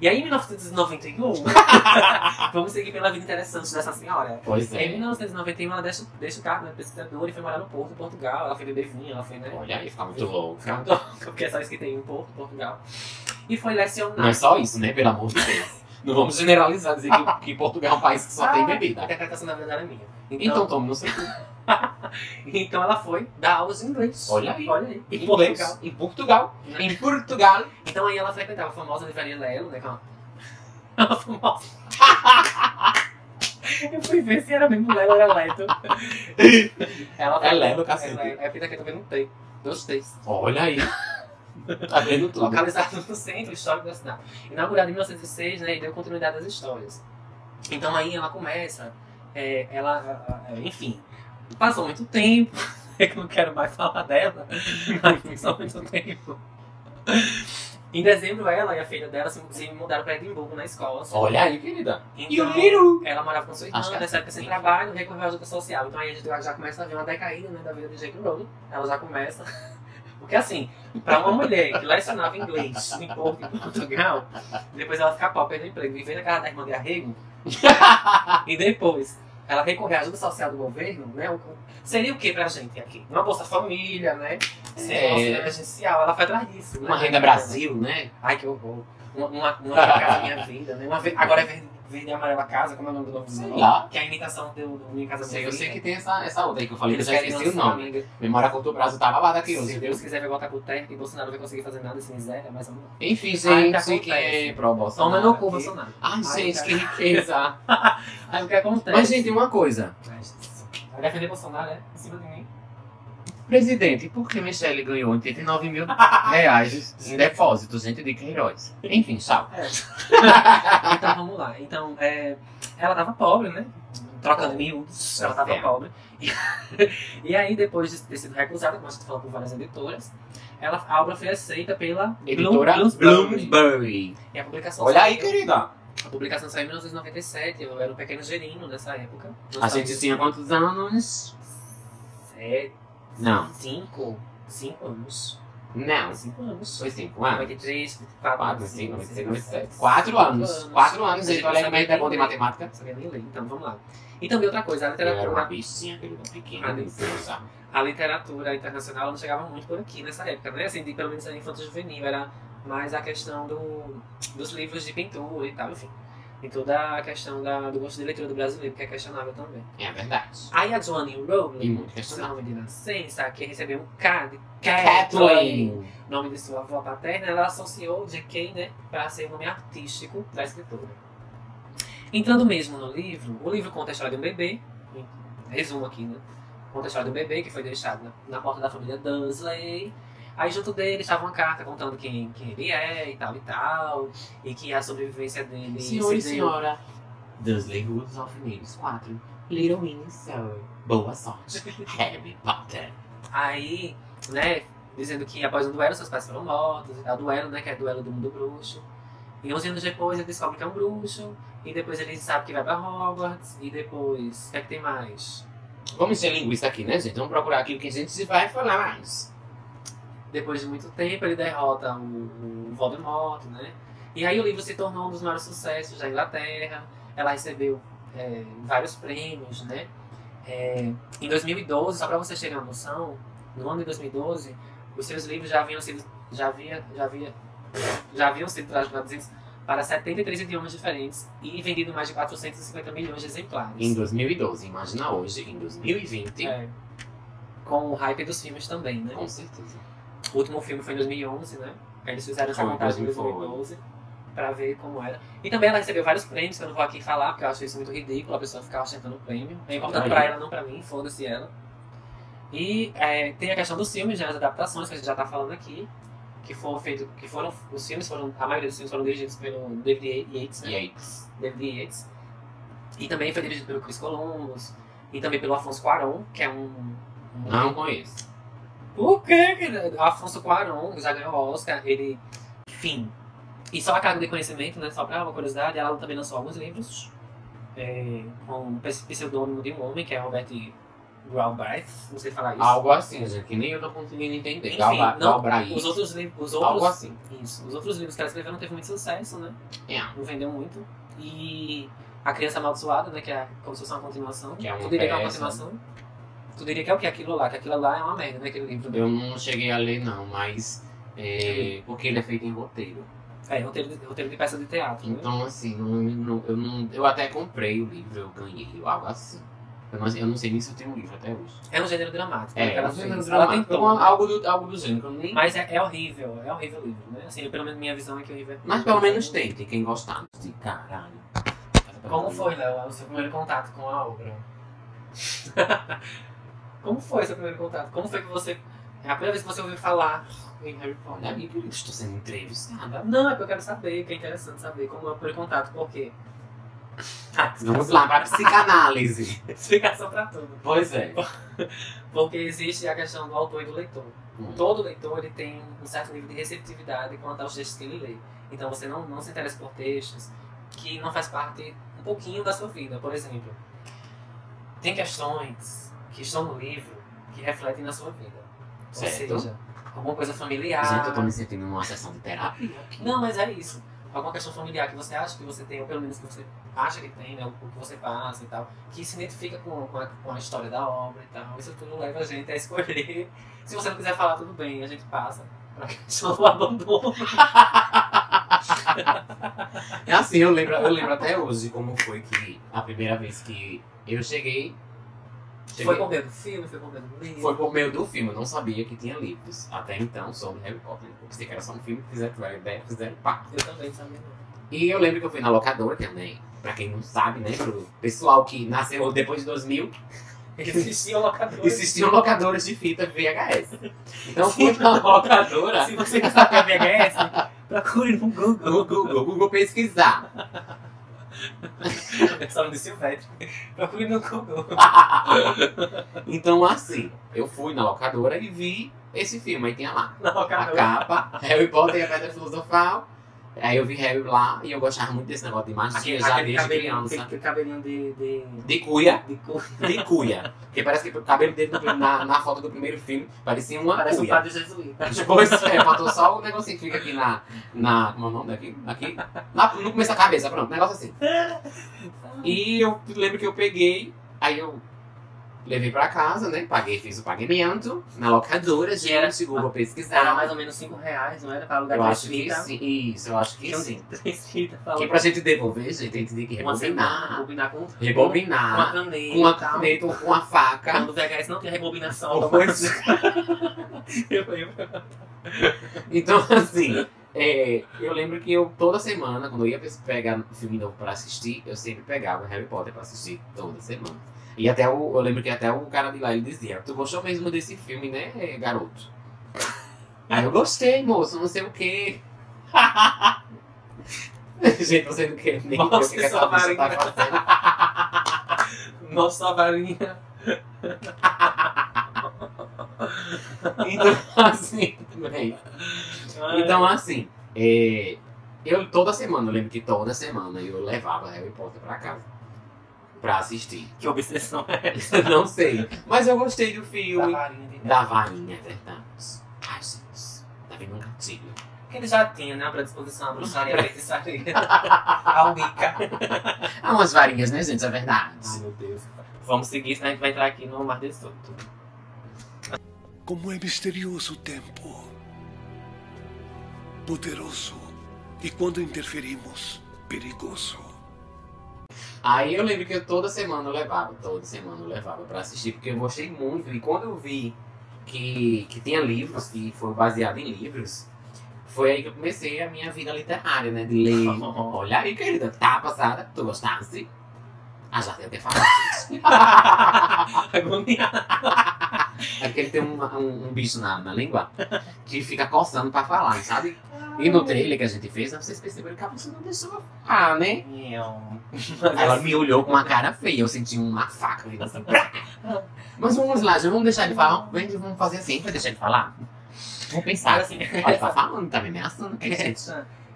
E aí em 1991, vamos seguir pela vida interessante dessa senhora. Pois Em é. 1991 ela deixa, deixa o cargo, né? Pesquisadora e foi morar no Porto, Portugal. Ela foi beber vinho, ela foi, né? Olha aí, fica muito louco. Ficar muito louca, porque é só isso que tem em Porto, Portugal. E foi lecionar. Não é só isso, né? Pelo amor de Deus. Não vamos generalizar, dizer que, que Portugal é um país que só tem A bebida. interpretação da verdade é minha. Então tome no seu cu. Então ela foi dar aulas de inglês. Olha aí. Olha aí. Em Em Portugal. Em Portugal. Em Portugal. Então aí ela frequentava a famosa livraria Lelo, né? que é uma- A famosa. Eu fui ver se era mesmo Lelo ou era Leto. Ela É Lelo, cacete. É, é porque aqui eu tô vendo um T. Dois T's. Olha aí. Tá vendo tudo. Localizado no centro histórico da cidade. Inaugurado em 1906, né? E deu continuidade às histórias. Então aí ela começa. é, ela, é, enfim, passou muito tempo. É que eu não quero mais falar dela. Mas passou muito tempo. Em dezembro, ela e a filha dela se mudaram para Edimburgo na escola. assim. Olha aí, querida. E o Então, Liru? ela morava com sua irmã, é nessa época sem assim. trabalho, recorreu à ajuda social. Então aí a gente já começa a ver uma decaída né, da vida de Jake Rowling. Ela já começa. Porque assim, pra uma mulher que lecionava inglês em Porto em Portugal, depois ela ficar pobre, perder o emprego, viver na casa da irmã de arrego, e depois ela recorrer à ajuda social do governo, né? o- Seria o que pra gente aqui? Uma Bolsa Família, né? Seria É. auxílio emergencial, ela foi atrás disso. né? Uma renda Brasil, né? Ai, que horror. Uma, uma, uma minha vida, né? Uma agora é verde, verde amarela casa, como é o nome do novo Sei lá. Que é a imitação do, do Minha Casa Sei, eu sei que tem essa, essa outra aí que eu falei, que eu já esqueci o nome. amiga. Memória Curto Brasil tá babada aqui Se? Deus quiser vai voltar pro terra e Bolsonaro não vai conseguir fazer nada sem miséria, mas vamos lá. Enfim, Ai, gente, que é pro Bolsonaro. Toma no cu. Bolsonaro. Ai, gente, cara. que riqueza. Aí o que acontece? Mas, gente, uma coisa. Vai defender Bolsonaro, é? Em cima de mim. Presidente, por que Michelle ganhou 89 mil reais em depósito, gente, de Queiroz? Enfim, tchau. Então vamos lá. Então, é, ela tava pobre, né? Trocando miúdos, ela tava É. pobre. E, e aí, depois de ter sido recusada, como a gente falou por várias editoras, ela, a obra foi aceita pela Editora Bloom- Bloomsbury. Bloomsbury. E a publicação Olha aí, querida. A publicação saiu em 1997, eu era um pequeno gerino nessa época. A gente tinha quantos anos? Sete, Não. cinco, cinco anos. Não. Cinco anos. Foi cinco anos. 93, 24, 4, 5, 26, 26, 27. 27. 4 anos. 4 anos, não Olha como é é bom de matemática. Sabia nem ler, então vamos lá. E também outra coisa, a Eu era uma literatura, bichinha, pequena, deliciosa. a literatura internacional não chegava muito por aqui nessa época, né? Assim, de, pelo menos a infanto juvenil, era mais a questão do, dos livros de pintura e tal, enfim. E toda a questão da, do gosto de leitura do brasileiro, que é questionável também. É verdade. Aí a Joanne E Rowling, muito seu questionável. nome de nascença, que recebeu um K de Kathleen, nome de sua avó paterna, ela associou J.K., né, para ser o nome artístico da escritora. Entrando mesmo no livro, o livro conta a história de um bebê, resumo aqui, né? Conta a história de um bebê que foi deixado na, na porta da família Dursley. Aí junto dele estava uma carta contando quem, quem ele é e tal e tal, e que a sobrevivência dele Senhor e se deu- senhora. Dursley Woods Alfineires 4. Little Winnie Sir. Boa sorte. Harry Potter. Aí, né, dizendo que após um duelo seus pais foram mortos, e tal, duelo, né, que é duelo do mundo bruxo. E 11 anos depois ele descobre que é um bruxo, e depois ele sabe que vai pra Hogwarts, e depois, o que é que tem mais? Vamos ser linguista aqui, né, gente? Vamos procurar aquilo que a gente vai falar mais. Depois de muito tempo ele derrota o, o Voldemort, né? E aí o livro se tornou um dos maiores sucessos da Inglaterra, ela recebeu é, vários prêmios, né? É, em 2012, só para vocês terem uma noção, no ano de 2012, os seus livros já haviam sido, já havia, já havia, já haviam sido traduzidos para 73 idiomas diferentes e vendido mais de 450 milhões de exemplares. Em 2012, imagina hoje, em 2020. É, com o hype dos filmes também, né? Com certeza. O último filme foi em 2011, né? Eles fizeram essa montagem em 2012. 2012 pra ver como era. E também ela recebeu vários prêmios, que eu não vou aqui falar, porque eu acho isso muito ridículo, a pessoa ficar ostentando prêmio. É importante pra ela, não pra mim, foda-se ela. E é, tem a questão dos filmes, né, as adaptações, que a gente já tá falando aqui, que foram feito, que foram, os filmes foram, a maioria dos filmes foram dirigidos pelo David Yates, né? Yates. David Yates. E também foi dirigido pelo Chris Columbus, e também pelo Afonso Cuarón, que é um... um Não conheço. Por quê? querido? Afonso Cuarón já ganhou o Oscar, ele. Enfim. E só a cargo de conhecimento, né? Só pra uma curiosidade, ela também lançou alguns livros é, com o pseudônimo de um homem, que é Robert Galbraith, não sei falar isso. Algo assim, gente, que nem eu tô conseguindo entender. Enfim, Galba- não, Galbraith. os outros livros. Os Algo assim. Isso. Os outros livros que ela escreveu não teve muito sucesso, né? É. Não vendeu muito. E A Criança Amaldiçoada, né? Que é como se fosse uma continuação. Que é uma que é uma peça. continuação? Tu diria que é o que? Aquilo lá? Que aquilo lá é uma merda, né? Aquele livro. Eu não cheguei a ler, não, mas. é, porque ele é feito em roteiro. É, roteiro de, roteiro de peça de teatro. né? Então, assim, não, não- eu, não, eu até comprei o livro, eu ganhei, ou algo assim. Eu não, eu não sei nem se eu tenho o livro até hoje. É um gênero dramático. É, né, ela um gênero. Ela dramático, tentou. alguma- algo, do, algo do gênero, eu nem. Mas é, é horrível, é horrível o livro, né? Assim, pelo menos minha visão é que o livro é Mas pelo menos tente, quem gostar. De caralho. Como foi, Léo, o seu primeiro contato com a obra? Como foi o seu primeiro contato? Como foi que você. É a primeira vez que você ouviu falar em Harry Potter? Olha, amigo, eu estou sendo entrevistada. Não, é porque eu quero saber, que é interessante saber como é o primeiro contato, por quê? Vamos lá para a psicanálise. Explicação pra tudo. Pois é. Porque existe a questão do autor e do leitor. Hum. Todo leitor ele tem um certo nível de receptividade quanto aos textos que ele lê. Então você não, não se interessa por textos que não faz parte um pouquinho da sua vida. Por exemplo, tem questões que estão no livro que refletem na sua vida. Certo. Ou seja, alguma coisa familiar. Gente, eu tô me sentindo numa sessão de terapia. Não, mas é isso. Alguma questão familiar que você acha que você tem, ou pelo menos que você acha que tem, né? O que você passa e tal, que se identifica com, com, a, com a história da obra e tal. Isso tudo leva a gente a escolher. Se você não quiser falar, tudo bem, a gente passa pra questão do abandono. É assim, eu lembro, eu lembro até hoje como foi que a primeira vez que eu cheguei. Cheguei Foi por meio do filme, foi por meio do livro. foi por meio do filme, eu não sabia que tinha livros. Até então, sobre Harry Potter. Eu pensei que era só um filme, fizeram, tiveram ideia, fizeram pá. Eu também sabia. E eu lembro que eu fui na locadora também. Pra quem não sabe, né? Pro pessoal que nasceu depois de 2000, Existiam locadores. existiam locadoras de fita VHS. Então fui na locadora Se você quiser VHS, procure no Google. no Google, Google pesquisar. Só de Silvestre. Procure no Google. Então assim, eu fui na locadora e vi esse filme. Aí tinha lá Na a locadora. capa, Harry Potter e a Pedra Filosofal. Aí eu vi Harry lá e eu gostava muito desse negócio de magia já desde cabelinho, criança. aquele cabelinho de. de... De cuia, de cu. de cuia. Porque parece que o cabelo dele na, na foto do primeiro filme parecia uma Parece um cuia. padre jesuíta. Depois é, faltou só o negocinho que fica aqui na. na como é o nome daqui? Aqui. Na, no começo da cabeça, pronto, um negócio assim. E eu lembro que eu peguei, aí eu levei pra casa, né? Paguei, fiz o pagamento na locadora, Que era- gente, Google pesquisar. Era mais ou menos 5 reais, não era? Pra alugar Eu acho que sim. Isso, eu acho que Tinham sim. três fitas. Que pra gente devolver, gente, tem que rebobinar. rebobinar com, com uma Rebobinar. caneta. Com uma caneta ou com uma faca. Quando o VHS não tem rebobinação automática. Eu- eu- Então, assim, é, eu lembro que eu toda semana, quando eu ia pegar filme novo pra assistir, eu sempre pegava Harry Potter pra assistir toda semana. E até o, eu lembro que até o cara de lá ele dizia, tu gostou mesmo desse filme, né, garoto? Aí eu gostei, moço, não sei o quê. Gente, você não quer nem Nossa, que, que essa tá Samarina. fazendo. Nossa, varinha. Então, assim, também. Então, assim, é, eu toda semana, eu lembro que toda semana eu levava Harry Potter pra casa. Pra assistir. Que obsessão é essa? Não sei. Mas eu gostei do Da filme. varinha de Da varinha, é verdade. Ai, gente. Tá vindo um gatilho. Porque ele já tinha, né? A predisposição à bruxaria, a feitiçaria. A Wicca. Ah, umas varinhas, né, gente? É verdade. Ai, meu Deus. Vamos seguir, senão a gente vai entrar aqui no Mar de Soto. Como é misterioso o tempo. Poderoso. E quando interferimos, perigoso. Aí eu lembro que eu toda semana eu levava, toda semana eu levava pra assistir, porque eu gostei muito. E quando eu vi que, que tinha livros, que foi baseado em livros, foi aí que eu comecei a minha vida literária, né? De ler. Olha aí, querida, tá passada, tu gostasse? Ah, já deve ter falado. É porque ele tem um, um, um bicho na, na língua que fica coçando pra falar, sabe? E no trailer que a gente fez, vocês perceberam que a moça não deixou falar, né? Ela me olhou com uma cara feia, eu senti uma faca vindo assim. Mas vamos lá, já vamos deixar ele falar. Vem, Vamos fazer assim pra deixar ele falar. Vamos pensar. Assim, Olha, tá falando, tá me ameaçando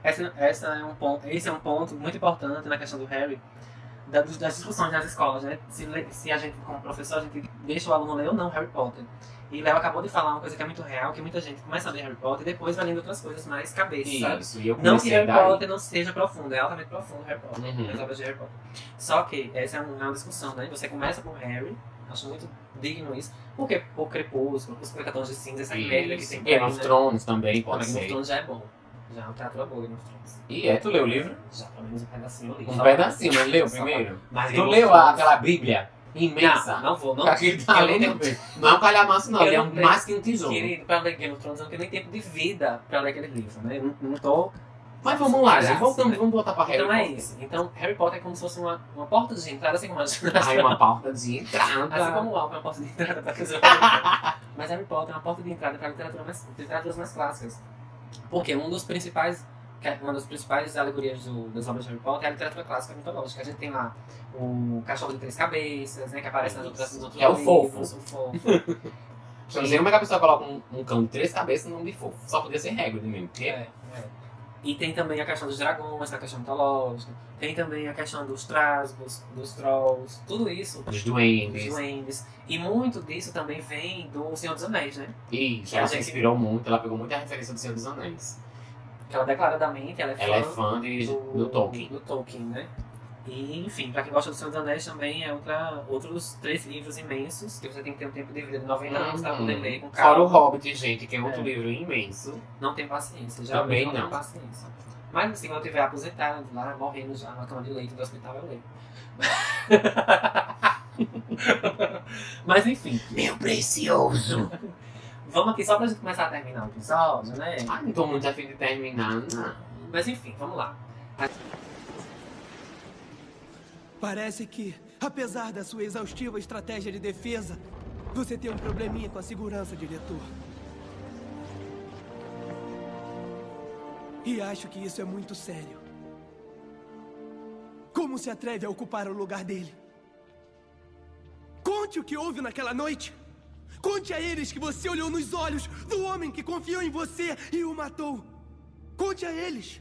essa, essa, é um ponto, esse é um ponto muito importante na questão do Harry, das discussões nas escolas, né? Se, se a gente, como professor, a gente deixa o aluno ler ou não Harry Potter. E Léo acabou de falar uma coisa que é muito real, que muita gente começa a ler Harry Potter e depois vai lendo outras coisas mais cabeça, sabe? Isso, e eu Não que Harry dar. Potter não seja profundo, é altamente profundo Harry Potter, Uhum. as obras de Harry Potter. Só que essa é uma, é uma discussão, né? Você começa com Harry, acho muito digno isso, porque o Crepúsculo, os Pecatões de Cinza, essa merda que tem Game of né? Thrones também, pode Mas Game of ser. Thrones já é bom. Já é uma literatura boa, Game of Thrones. E é, tu leu o livro? Já pelo menos um pedacinho eu li. Um Só- pedacinho, mas leu primeiro? Mas Tu leu a- aquela bíblia imensa? Não, não vou, não. Aquele talento. Eu nem- Não é um calhamaço, não. Ele é não um- mais que um tijolo. Querido, pra ler Game of Thrones eu não tenho nem tempo de vida pra ler aquele livro, né? Eu Não, não tô. Mas vamos lá, gente. Voltamos, né? vamos voltar pra Harry Então é Potter. isso. Então, Harry Potter é como se fosse uma, uma porta de entrada, assim como a Aí uma porta de entrada. Assim como o álcool é uma porta de entrada pra fazer Mas Harry Potter é uma porta de entrada para literatura mais, literaturas mais clássicas. Porque um dos principais, que é uma das principais alegorias do, das obras de Harry Potter é a literatura clássica mitológica. A gente tem lá o cachorro de três cabeças, né, que aparece nas outras, nos outros Que é o livros, o fofo. Eu não sei como é que a pessoa coloca um, um cão de três cabeças no nome de fofo. Só podia ser Hagrid mesmo. Porque É, é. E tem também a questão dos dragões, é a questão mitológica. Tem também a questão dos trasgos, dos trolls, tudo isso. dos Dos duendes. duendes. E muito disso também vem do Senhor dos Anéis, né? Isso, Que ela a se gente- inspirou muito, ela pegou muita referência do Senhor dos Anéis. Que ela declaradamente ela é fã, Ela é fã de, do, Tolkien. do Tolkien, né? E, enfim, pra quem gosta do Senhor dos Anéis também é outra, outros três livros imensos que você tem que ter um tempo de vida de 90 anos pra poder ler com Uhum. Fora calma. o Hobbit, gente, que é outro É. livro imenso. Não tem paciência, já Também não não. tenho paciência. Mas assim, quando eu estiver aposentado lá, morrendo já na cama de leito do hospital, eu leio. Mas enfim, Meu precioso! vamos aqui só pra gente começar a terminar o episódio, né? Ai, não tô muito afim de terminar, não. Mas enfim, vamos lá. Parece que, apesar da sua exaustiva estratégia de defesa, você tem um probleminha com a segurança, diretor. E acho que isso é muito sério. Como se atreve a ocupar o lugar dele? Conte o que houve naquela noite. Conte a eles que você olhou nos olhos do homem que confiou em você e o matou. Conte a eles.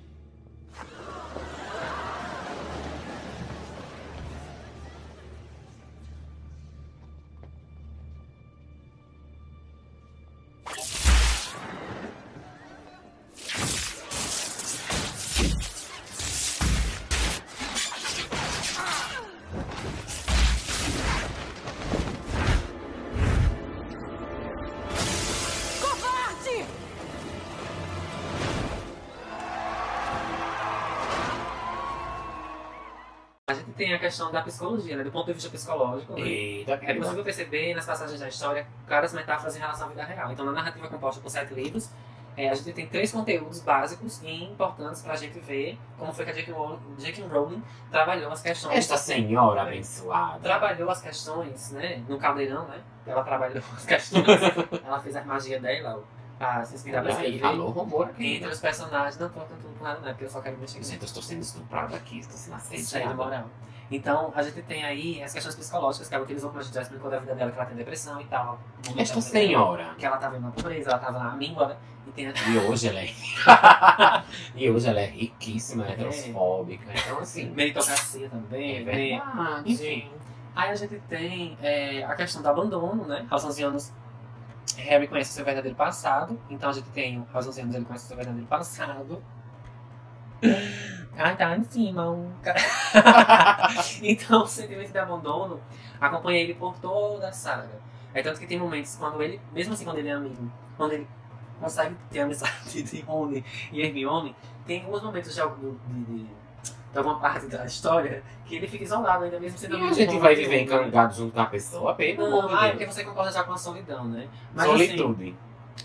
Tem a questão da psicologia, né? Do ponto de vista psicológico. né? Eita, É possível perceber nas passagens da história claras metáforas em relação à vida real. Então, na narrativa composta por sete livros, é, a gente tem três conteúdos básicos e importantes para a gente ver como foi que a J.K. Rowling, J.K. Rowling trabalhou as questões. Esta senhora abençoada. Trabalhou as questões, né? No caldeirão, né? Ela trabalhou as questões. ela fez a magia dela para se inspirar aí, escrever. falou rumor aqui. Entre os personagens, não tô cantando com nada, não, porque eu só quero mexer com Gente, eu estou sendo estuprado aqui, estou sendo assediado. moral. Então, a gente tem aí as questões psicológicas que ela utilizou, como a gente já explicou da vida dela, que ela tem depressão e tal. Esta dela, senhora. Que ela tava na pobreza, ela tava na míngua, né? E tem a... E hoje ela é. e hoje ela é riquíssima, é heterofóbica. Então, assim. meritocracia também, É né? verdade. Enfim. Aí a gente tem é, a questão do abandono, né? Aos 11 anos, Harry conhece seu verdadeiro passado. Então a gente tem, aos 11 anos, ele conhece seu verdadeiro passado. Ai, tá em cima. Um... então o sentimento de abandono acompanha ele por toda a saga. É tanto que tem momentos quando ele, mesmo assim quando ele é amigo, quando ele consegue ter amizade de Rony e Hermione, tem alguns momentos de, de, de, de alguma parte da história que ele fica isolado ainda mesmo sendo E a gente vai viver encangado junto com a pessoa, pelo Não, ah, é porque você concorda já com a solidão, né? Mas assim, Solitude.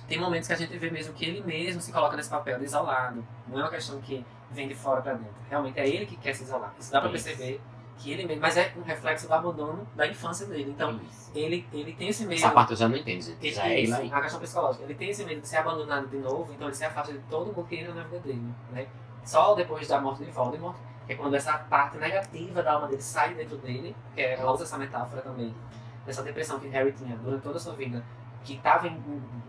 tem momentos que a gente vê mesmo que ele mesmo se coloca nesse papel de isolado. Não é uma questão que vem de fora pra dentro. Realmente é ele que quer se isolar. Isso dá pra Isso. perceber que ele mesmo. Mas é um reflexo do abandono da infância dele. Então, Isso. ele, ele tem esse medo. Essa parte eu já não entendo, gente. Ele, Já é isso, a questão psicológica. Ele tem esse medo de ser abandonado de novo, então ele se afasta de todo mundo que entra na vida dele, né? Só depois da morte de Voldemort, que é quando essa parte negativa da alma dele sai dentro dele, que é, ela usa essa metáfora também, dessa depressão que Harry tinha durante toda a sua vida, que estava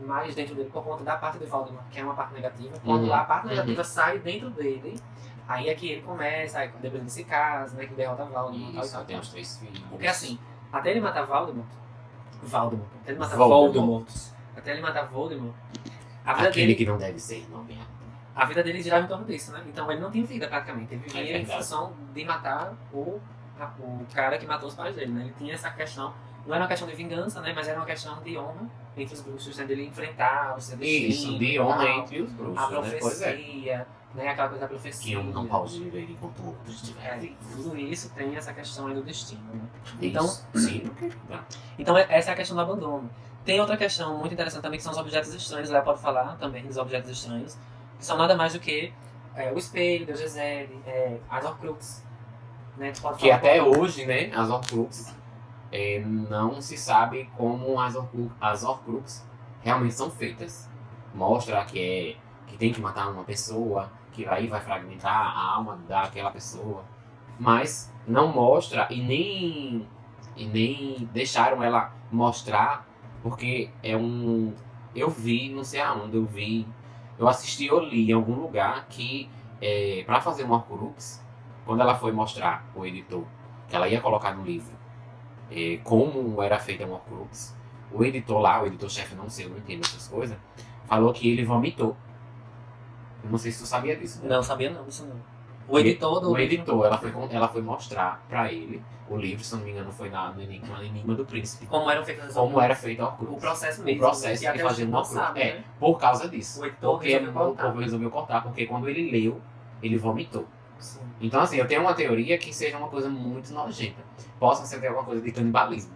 mais dentro dele por conta da parte de Voldemort, que é uma parte negativa. Quando Uhum, a parte uhum. negativa sai dentro dele, aí é que ele começa, aí depois ele se casa, né, que derrota Voldemort Isso, tal, tem os três filhos. Porque assim, até ele matar Voldemort, Voldemort, até ele matar Voldemort. Voldemort, até ele matar Voldemort, a Aquele dele, que não deve ser nomeado. A vida dele girava em torno disso, né? Então ele não tinha vida praticamente, ele É vivia em verdade. função de matar o, a- o cara que matou os pais dele, né? Ele tinha essa questão, não era uma questão de vingança, né? Mas era uma questão de honra entre os bruxos, né? Dele enfrentar o seu destino, Isso, de honra tal, entre os a bruxos, né? Pois é. profecia, né? Aquela coisa da Que profecia. um não pode viver enquanto o outro estiver É, tudo isso tem essa questão aí do destino, né? Então. Sim. Então é- essa é a questão do abandono. Tem outra questão muito interessante também que são os objetos estranhos. Léo pode falar também dos objetos estranhos, que são nada mais do que é, o espelho, Deus Gisele, é, as Horcrux. Né? Que até pouco- hoje, né, as Horcruxes, é, não se sabe como as, Horcru as Horcruxes realmente são feitas. Mostra que, é, que tem que matar uma pessoa, que aí vai fragmentar a alma daquela pessoa. Mas não mostra e nem, e nem deixaram ela mostrar, porque é um. Eu vi, não sei aonde, eu vi. Eu assisti ou li em algum lugar que é, para fazer uma Horcrux, quando ela foi mostrar o editor que ela ia colocar no livro eh, como era feita uma Horcrux, o editor lá, o editor-chefe, não sei, eu não entendo essas coisas, falou que ele vomitou. Eu não sei se tu sabia disso. né? Não, sabia não, isso não. O editor do O livro- editor, ela foi, ela foi mostrar pra ele o livro, se não me engano, foi na, no Enigma, no Enigma do Príncipe. como eram feitas as Como era feita a Horcrux. O processo O mesmo. processo que até de fazer uma Horcrux. sabe, É, né? por causa disso. O editor Porque resolveu o cortar. povo resolveu cortar, porque quando ele leu, ele vomitou. Sim. Então, assim, eu tenho uma teoria que seja uma coisa muito nojenta. Possa ser até alguma coisa de canibalismo.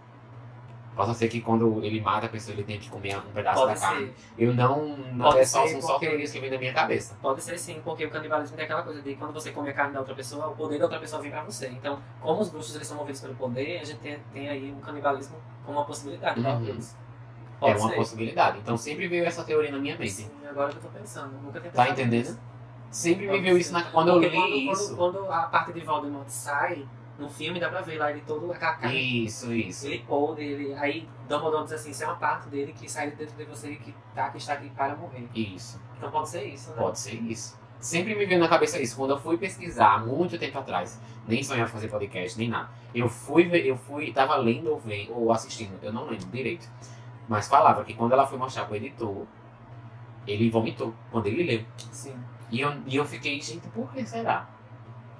Possa ser que quando ele mata a pessoa, ele tem que comer um pedaço Pode da carne. ser. Eu não. não Pode é só, ser, são só porque- teorias que vêm da minha cabeça. Pode ser sim, porque o canibalismo tem aquela coisa de quando você come a carne da outra pessoa, o poder da outra pessoa vem pra você. Então, como os bruxos eles são movidos pelo poder, a gente tem, tem aí o canibalismo como uma possibilidade. Uhum. Era Pode uma ser. possibilidade. Então sempre veio essa teoria na minha mente. Sim, agora que eu tô pensando. Nunca tinha Tá entendendo? nisso. Sempre me veio ser. isso na... quando eu Porque li quando, isso. Quando, quando a parte de Voldemort sai, no filme dá pra ver lá ele todo carne. Isso, isso. Ele podre, ele, aí Dumbledore diz assim, isso é uma parte dele que sai de dentro de você e que, tá, que está aqui para morrer. Isso. Então pode ser isso, né? Pode ser isso. Sempre me veio na cabeça isso. Quando eu fui pesquisar, há muito tempo atrás, nem sonhava fazer podcast, nem nada. Eu fui ver, eu fui, tava lendo ou, vendo, ou assistindo, eu não lembro direito. Mas falava que quando ela foi mostrar pro editor, ele vomitou quando ele leu. Sim. E eu, e eu fiquei, gente, por que será?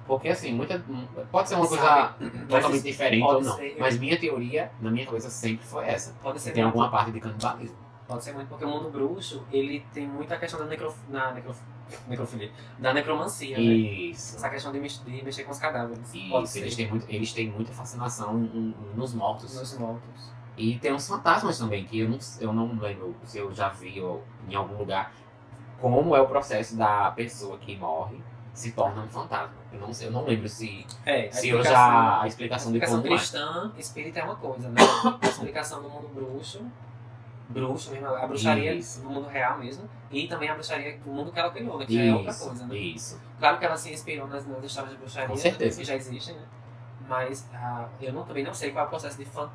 Porque assim, muita, pode ser uma coisa totalmente diferente ou não. ser. Mas minha teoria, na minha cabeça, sempre foi essa. Pode ser tem muito- alguma parte de canibalismo. Pode ser muito porque o mundo bruxo, ele tem muita questão da necrof... na necrof... necrofilia, da necromancia, né? Isso. Essa questão de, mex- de mexer com os cadáveres. Isso, eles têm, muito, eles têm muita fascinação nos mortos. nos mortos. E tem uns fantasmas também, que eu não, eu não lembro se eu já vi ou, em algum lugar como é o processo da pessoa que morre se torna um fantasma. Eu não, sei, eu não lembro se, É, a se eu explicação- já. A A explicação de explicação como é. cristã, espírita é uma coisa, né? A explicação do mundo bruxo, bruxo mesmo, a bruxaria Isso. do mundo real mesmo, e também a bruxaria do mundo que ela criou, né? Que já é outra Isso, coisa, né? isso. Claro que ela se inspirou nas, nas histórias de bruxaria Com certeza. que já existem, né? Mas ah, eu não, também não sei qual é o processo de, fan...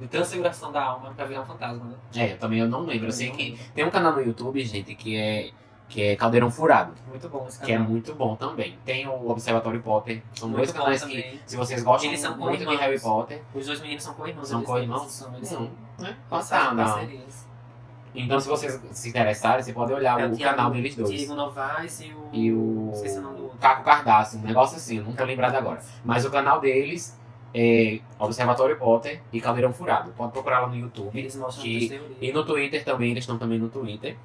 de transfiguração da alma pra virar um fantasma, né? É, eu também eu não lembro. Eu sei Não que lembro. tem um canal no YouTube, gente, que é, que é Caldeirão Furado. Muito bom esse Que é canal. muito bom também. Tem o Observatório Potter. São Muito dois canais que, se vocês gostam Eles são muito de. Harry Potter, Os dois meninos são co-irmãos. são co-irmãos? são- eles Não, são- né? eles são não. parcerias. Então, se vocês se interessarem, você pode olhar É o Thiago- canal deles dois. Diego Novaes e o... E o Esqueci o nome do outro. Caco Cardácio, um negócio assim, eu não tô lembrado agora. Mas o canal deles é Observatório Potter e Caldeirão Furado. Pode procurar lá no YouTube. Eles mostram que-. E no Twitter também, eles estão também no Twitter.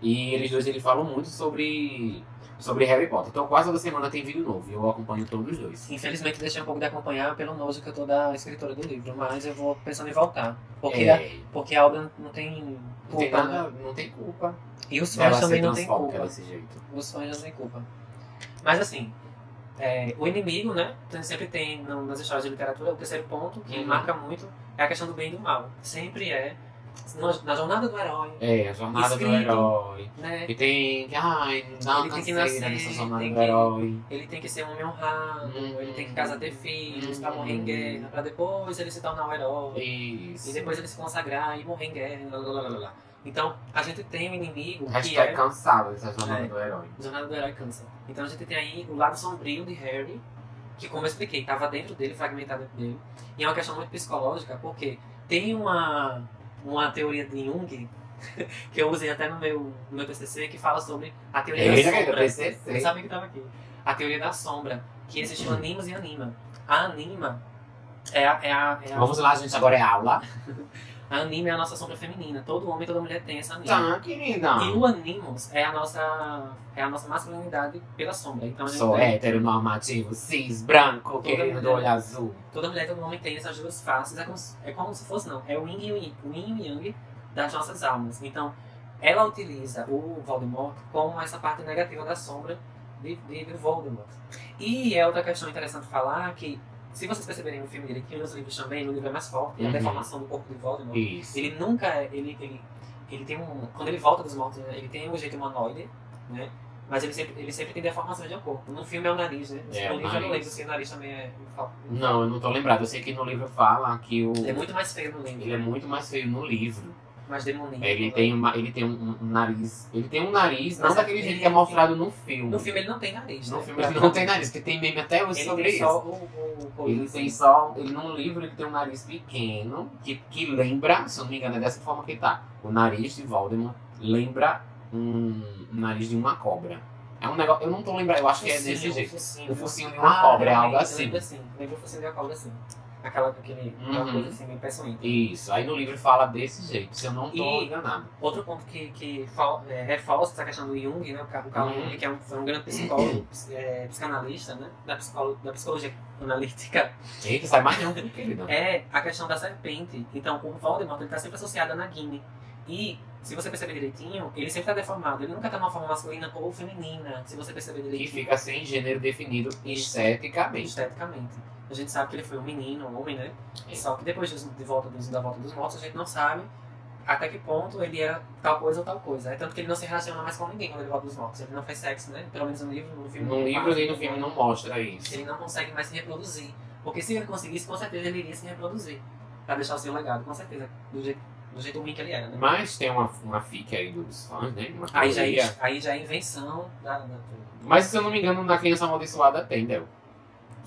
E eles dois eles falam muito sobre, sobre Harry Potter. Então quase toda semana tem vídeo novo. E eu acompanho todos os dois. Infelizmente deixei um pouco de acompanhar pelo nojo que eu tô da escritora do livro, mas eu vou pensando em voltar. Porque, a, É, porque a não tem não tem culpa, nada, né? não tem culpa. E os fãs também não tem culpa. desse jeito. Os fãs não têm culpa. Mas assim, É, o inimigo, né? tem- Sempre tem nas histórias de literatura o terceiro ponto que Uhum. marca muito é a questão do bem e do mal. Sempre é na jornada do herói, É, a jornada do Escrito. herói. né? E tem que, ai, não Ele tem que nascer, nessa jornada do que- herói. Ele tem que ser um homem honrado, Uhum. ele tem que casar ter filhos, pra Uhum. morrer em guerra, pra depois ele se tornar um herói. Isso. E depois ele se consagrar e morrer em guerra. Blá, blá, blá, blá. Então, a gente tem um inimigo que Hashtag é. cansado dessa jornada É. do herói. Jornada do Herói Cansa. Então a gente tem aí o lado sombrio de Harry, que como eu expliquei, estava dentro dele, fragmentado dentro dele. E é uma questão muito psicológica, porque tem uma, uma teoria de Jung, que eu usei até no meu, no meu TCC, que fala sobre a teoria Eita, da que do sombra. Eu sabia que estava aqui. A teoria da sombra, que existe o animus e anima. A anima é a, é a, é a, Vamos lá, gente, agora é aula. a anima é a nossa sombra feminina. Todo homem, toda mulher tem essa anima. Tá, querida. E o animus é a nossa, é a nossa masculinidade pela sombra. Então a gente Sou tem- heteronormativo, cis, branco, mulher. do olho azul. toda mulher e todo homem tem essas duas faces. É como, se- é como se fosse, não. É o yin e o yang, o yin e o yang das nossas almas. Então, ela utiliza o Voldemort como essa parte negativa da sombra de, de, de Voldemort. E é outra questão interessante falar que, se vocês perceberem no filme direitinho, nos livros também, no livro é mais forte, Uhum. a deformação do corpo de Voldemort. Isso. Ele nunca é. Ele, ele, ele tem um. Quando ele volta dos mortos, né, ele tem um jeito humanoide, né? Mas ele sempre, ele sempre tem deformações de corpo. No filme é o nariz, né? É, no livro eu não lembro se o nariz também é. Não, eu não tô lembrado. Eu sei que no livro fala que o. Ele é muito mais feio no livro. Ele é muito mais feio no livro. Mais demoníaco. Ele tem, uma, ele tem um, um nariz. Ele tem um nariz, não Mas daquele ele- jeito que é mostrado no filme. No filme ele não tem nariz, No né? filme ele não tem nariz, porque tem meme até hoje Ele sobre isso. só o, o, o Ele tem só. Ele no livro ele tem um nariz pequeno, que, que lembra, se eu não me engano, é dessa forma que tá. O nariz de Voldemort lembra um, um nariz de uma cobra. É um negócio. Eu não tô lembrando, eu acho que é desse jeito. O focinho de uma cobra, é algo assim. Lembra assim. Lembra o focinho de uma cobra assim. Aquela, aquele, aquela Uhum. coisa assim, meio peçonhenta. Isso, aí no livro fala desse jeito, se eu não tô E- enganado. Outro ponto que, que fal- é, reforça essa questão do Jung, né? O Carl, Uhum. Jung, que é um, foi um grande psicólogo, ps- é, psicanalista, né? Da, psicolo, da psicologia analítica. Eita, sai mais não, querido. é a questão da serpente. Então, o Voldemort ele tá sempre associado a Nagini. E, se você perceber direitinho, ele sempre tá deformado. Ele nunca tá numa forma masculina ou feminina, se você perceber Que direitinho. fica sem gênero definido esteticamente. esteticamente. A gente sabe que ele foi um menino, um homem, né? É. Só que depois de volta dos, da volta dos mortos, a gente não sabe até que ponto ele era tal coisa ou tal coisa. É tanto que ele não se relaciona mais com ninguém quando ele volta dos mortos. Ele não faz sexo, né? Pelo menos no livro, no filme. No não livro e no filme não mostra isso. Ele não consegue mais se reproduzir. Porque se ele conseguisse, com certeza ele iria se reproduzir. Pra deixar o seu legado, com certeza. Do jeito, do jeito ruim que ele era, né? Mas tem uma, uma fic aí dos fãs, né? Uma Aí já, é, aí já é invenção da. da- Mas se eu não me engano, na criança amaldiçoada tem, Del.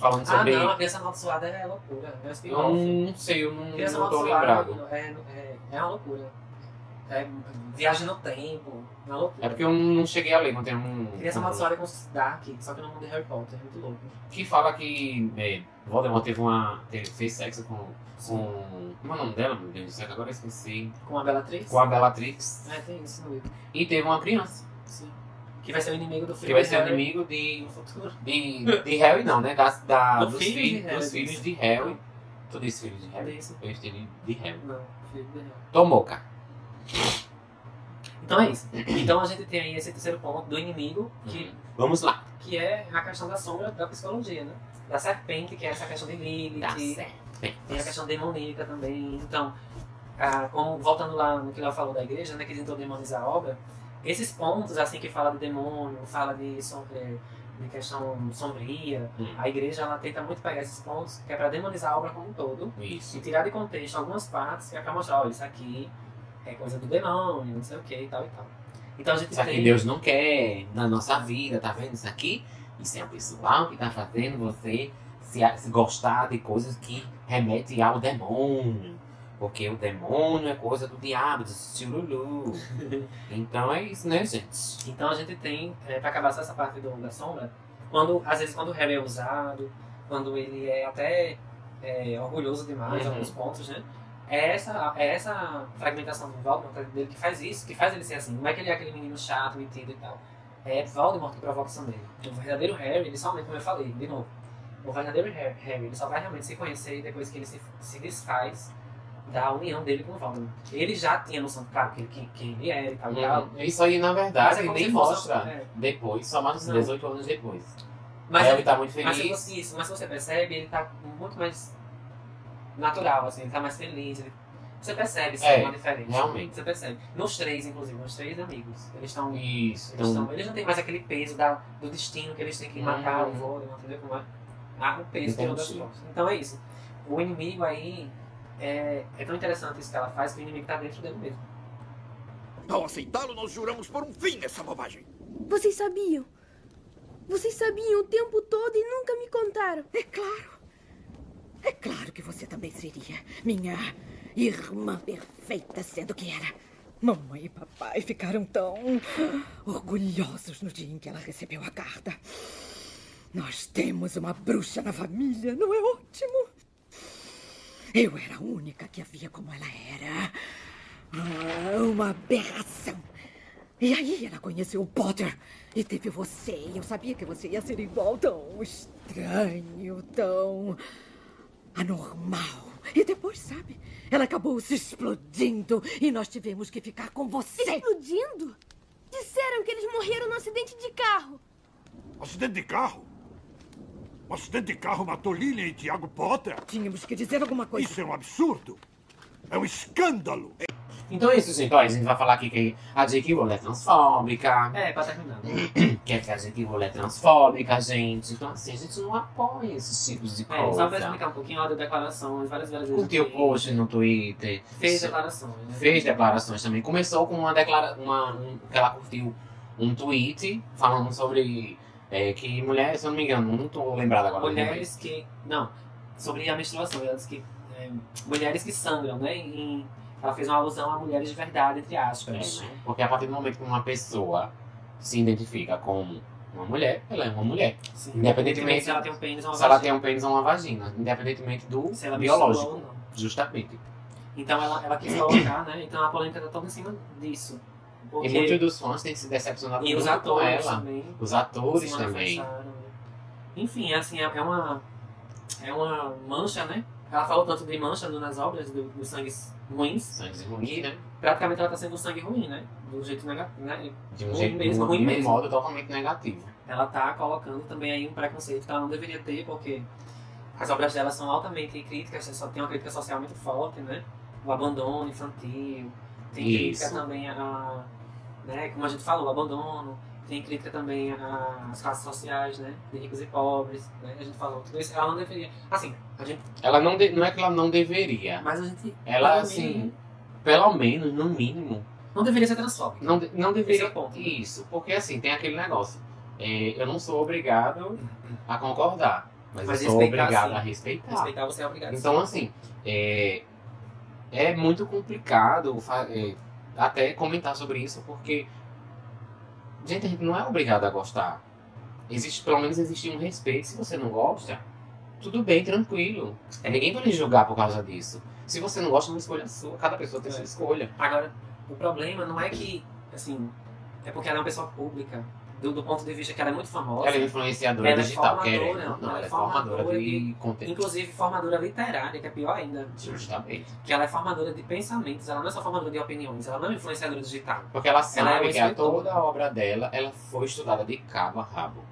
Falando Ah, sobre. não, a criança amaldiçoada é loucura. É eu spin-off. não sei, eu não, Criança não tô lembrado. é, é, é uma loucura. É viagem no tempo, é uma loucura. É porque eu não cheguei a ler, não tem um. Criança um- amaldiçoada é com Dark, só que no mundo de Harry Potter, é muito louco. Que fala que é, Voldemort teve uma. teve- fez sexo com. com. Como é o nome dela, meu Deus do céu? Agora eu esqueci. Com a Bellatrix? Com a Bellatrix. É, tem isso no livro. E teve uma criança. Sim. Que vai ser o inimigo do filme Que vai ser Harry inimigo de. De, de Harry não, né? Das, da, Do dos, filho de filhos, dos filhos de Harry. Tu disse filhos de Harry? isso? Eu disse de Harry. Não, filho de Harry. Tomoka. Então é isso. Então a gente tem aí esse terceiro ponto do inimigo, que, Vamos lá. que é a questão da sombra da psicologia, né? Da serpente, que é essa questão de Lilith. Tá certo. Tem a questão demoníaca também. Então, ah, como, voltando lá no que ela falou da igreja, né, que tentou demonizar a obra, esses pontos, assim, que fala de demônio, fala de, som- eh, de questão sombria, Hum. a igreja ela tenta muito pegar esses pontos, que é para demonizar a obra como um todo, Isso. e tirar de contexto algumas partes, que é pra mostrar, olha, isso aqui é coisa do demônio, não sei o que e tal e tal. Então a gente Isso tem... Deus não quer na nossa vida, tá vendo isso aqui? Isso é o pessoal que tá fazendo você se, se gostar de coisas que remetem ao demônio. Porque o demônio é coisa do diabo, do chururu. Então é isso, né, gente? Então a gente tem, é, para acabar essa parte do, da sombra, quando, às vezes quando o Harry é usado, quando ele é até é, orgulhoso demais em Uhum. alguns pontos, né? É essa, é essa fragmentação do Voldemort dele que faz isso, que faz ele ser assim. Não é que ele é aquele menino chato, metido e tal. É Voldemort que provoca isso nele. O verdadeiro Harry, ele somente, como eu falei, de novo, o verdadeiro Harry, ele só vai realmente se conhecer depois que ele se, se desfaz da união dele com o Voldemort. Ele já tinha noção, claro, que, que, quem ele era e tal tal. Isso aí, na Mas verdade, é nem mostra é. depois, só mais uns Não. 18 anos depois. Mas Harry tá muito Mas feliz. você, isso, mas se você percebe, ele tá muito mais natural, assim, ele tá mais feliz. ele- Você percebe sim, É, uma diferença. realmente. Você percebe. Nos três, inclusive, nos três amigos. Eles estão. Isso. Eles, tão- eles não têm mais aquele peso da, do destino que eles têm que matar Uhum. o Voldemort, entendeu como é? Ah, o peso tirou das Entendi. costas. Então é isso. O inimigo aí é, é tão interessante isso que ela faz que o inimigo tá dentro dele mesmo. Ao aceitá-lo, nós juramos por um fim nessa bobagem. Vocês sabiam? Vocês sabiam o tempo todo e nunca me contaram. É claro. É claro que você também seria minha irmã perfeita, sendo que era. Mamãe e papai ficaram tão orgulhosos no dia em que ela recebeu a carta. Nós temos uma bruxa na família, não é ótimo? Eu era a única que a via como ela era. Ah, uma aberração. E aí ela conheceu o Potter e teve você. E eu sabia que você ia ser igual, tão estranho, tão anormal. E depois, sabe, ela acabou se explodindo e nós tivemos que ficar com você. Explodindo? Disseram que eles morreram no acidente de carro. Acidente de carro? Um acidente de carro matou Lilian e Tiago Potter? Tínhamos que dizer alguma coisa. Isso é um absurdo. É um escândalo. então é isso, gente. A gente vai falar aqui que a J.K. Rowling é transfóbica. É, pra terminar. Que a J.K. Rowling é transfóbica, gente. Então, assim, a gente não apoia esses tipos de É, só pra coisa. explicar um pouquinho, ela deu declarações várias, várias vezes. Curtiu post no Twitter. Fez declarações. Né? Fez declarações também. Começou com uma declaração. Uma, um, que ela curtiu um tweet falando sobre é, que mulheres, se eu não me engano, não tô lembrado agora. Mulheres que. Não, sobre a menstruação. Ela disse que. é, mulheres que sangram, né? Em- ela fez uma alusão a mulheres de verdade, entre aspas. É, né? Porque a partir do momento que uma pessoa se identifica como uma mulher, ela é uma mulher. Sim. Independentemente se ela tem um pênis ou uma se ela vagina. tem um pênis ou uma vagina, independentemente do Se ela biológico. ou não. Justamente. Então ela, ela quis colocar, né? Então a polêmica tá toda em cima disso. Porque... E muitos dos fãs têm se decepcionado E os muito com atores ela. também. Os atores também. Enfim, assim, é é uma. É uma mancha, né? Ela falou tanto de mancha nas obras do- dos sangues ruins. Sangue ruim, né? Praticamente ela tá sendo um sangue ruim, né? Do jeito negativo, né? De um Ruim jeito, mesmo, de um, ruim de um mesmo. modo totalmente negativo. Ela tá colocando também aí um preconceito que ela não deveria ter, porque as obras dela são altamente críticas, só tem uma crítica social muito forte, né? O abandono infantil, tem crítica Isso. também a, né, como a gente falou, o abandono, tem crítica também às classes sociais, né? De ricos e pobres, né? A gente falou tudo isso, ela não deveria. Assim, a gente. Ela não, de- não é que ela não deveria. Mas a gente. Ela, assim, mínimo, pelo menos, no mínimo, Não deveria ser transfóbica. não, de- não Esse é deveria. ponto. né? Isso, porque assim, tem aquele negócio. É, eu não sou obrigado a concordar, mas, Mas eu sou obrigado sim. a respeitar. Respeitar você é obrigado. Então, assim, é, é muito complicado é, até comentar sobre isso, porque, gente, a gente não é obrigado a gostar. Existe, pelo menos existe um respeito. Se você não gosta, tudo bem, tranquilo. É, ninguém vai lhe julgar por causa disso. Se você não gosta, é uma escolha sua. Cada pessoa tem É. sua escolha. Agora, o problema não é que, assim, é porque ela é uma pessoa pública, do, do ponto de vista que ela é muito famosa. Ela é influenciadora Ela é digital, querendo. ela Não, é ela é formadora formadora de de- conteúdo. Inclusive formadora literária, que é pior ainda. Justamente. Que ela é formadora de pensamentos, ela não é só formadora de opiniões, ela não é influenciadora digital. Porque ela sabe é uma que a toda a obra dela, ela foi estudada de cabo a rabo.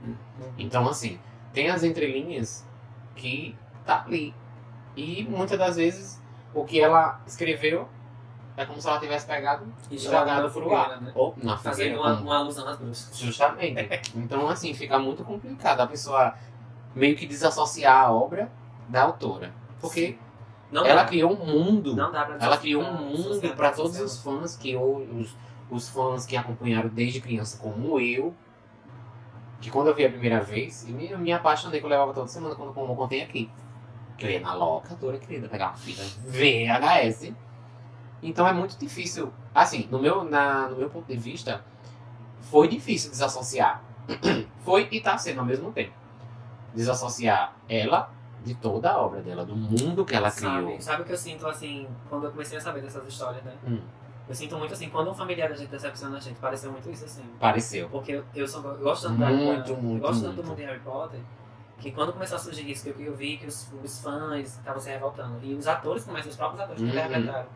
Então, assim, tem as entrelinhas que tá ali. E muitas das vezes o que ela escreveu é como se ela tivesse pegado E jogado pro fogueira, ar. né? Ou na Fazendo fogueira. uma, como- uma alusão às bruxas. Justamente. Então, assim, fica muito complicado a pessoa meio que desassociar a obra da autora. Porque Não ela dá. criou um mundo. Não dá pra Ela criou um mundo para todos os fãs que ou os, os fãs que acompanharam desde criança, como eu, que quando eu vi a primeira vez, eu me, eu me apaixonei que eu levava toda semana quando como eu contei aqui. Que eu ia na locadora, querida, pegar uma fita VHS. Então é muito difícil. Assim, no meu, na, no meu ponto de vista, foi difícil desassociar. foi e tá sendo ao mesmo tempo. Desassociar ela de toda a obra dela, do mundo que ela criou. Sabe, sabe o que eu sinto, assim, quando eu comecei a saber dessas histórias, né? Hum. Eu sinto muito, assim, quando um familiar da gente decepciona a gente, pareceu muito isso, assim. Pareceu. Porque eu, eu, sou, eu gosto tanto Muito, da, muito, eu gosto tanto muito. do mundo de Harry Potter, que quando começou a surgir isso, que eu, eu vi que os, os fãs estavam se revoltando. E os atores começam, os próprios atores que Uhum. interpretaram.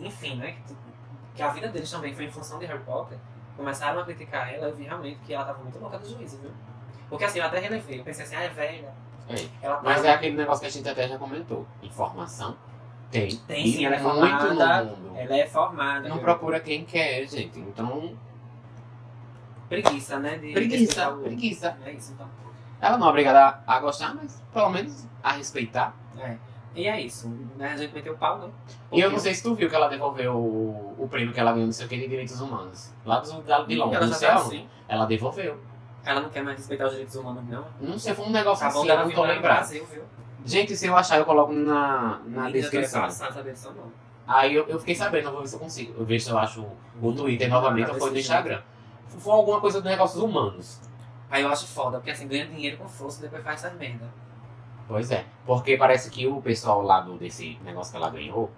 Enfim, né? Que, que a vida deles também foi em função de Harry Potter. Começaram a criticar ela, eu vi realmente que ela tava muito louca do juízo, viu? Porque assim, eu até relevei. Eu pensei assim, ah, é velha. É. Ela Mas tá- é aquele negócio que a gente até já comentou. Informação tem. Tem sim, ela é muito formada. Ela é formada. Não viu? procura quem quer, gente. Então, Preguiça, né? De Preguiça, o- preguiça. É isso, então. ela não é obrigada a, a gostar, mas pelo menos a respeitar. É. E é isso. Né? A gente meteu o pau, né? E eu não sei se tu viu que ela devolveu o, o prêmio que ela ganhou, não sei o que, de direitos humanos. Lá do Galo de Londres, Ela não sei tá assim. Ela devolveu. Ela não quer mais respeitar os direitos humanos, não. Não sei, foi um negócio Acabou assim, eu não tô lembrado. Brasil, viu? Gente, se eu achar, eu coloco na, na descrição. passando saber disso, não. Aí eu, eu fiquei sabendo, eu vou ver se eu consigo. Eu vejo se eu acho o Twitter novamente tá ou foi no Instagram. Foi alguma coisa dos negócios humanos. Aí eu acho foda, porque assim, ganha dinheiro com força e depois faz essas merda. Pois é. Porque parece que o pessoal lá do, desse negócio que ela ganhou,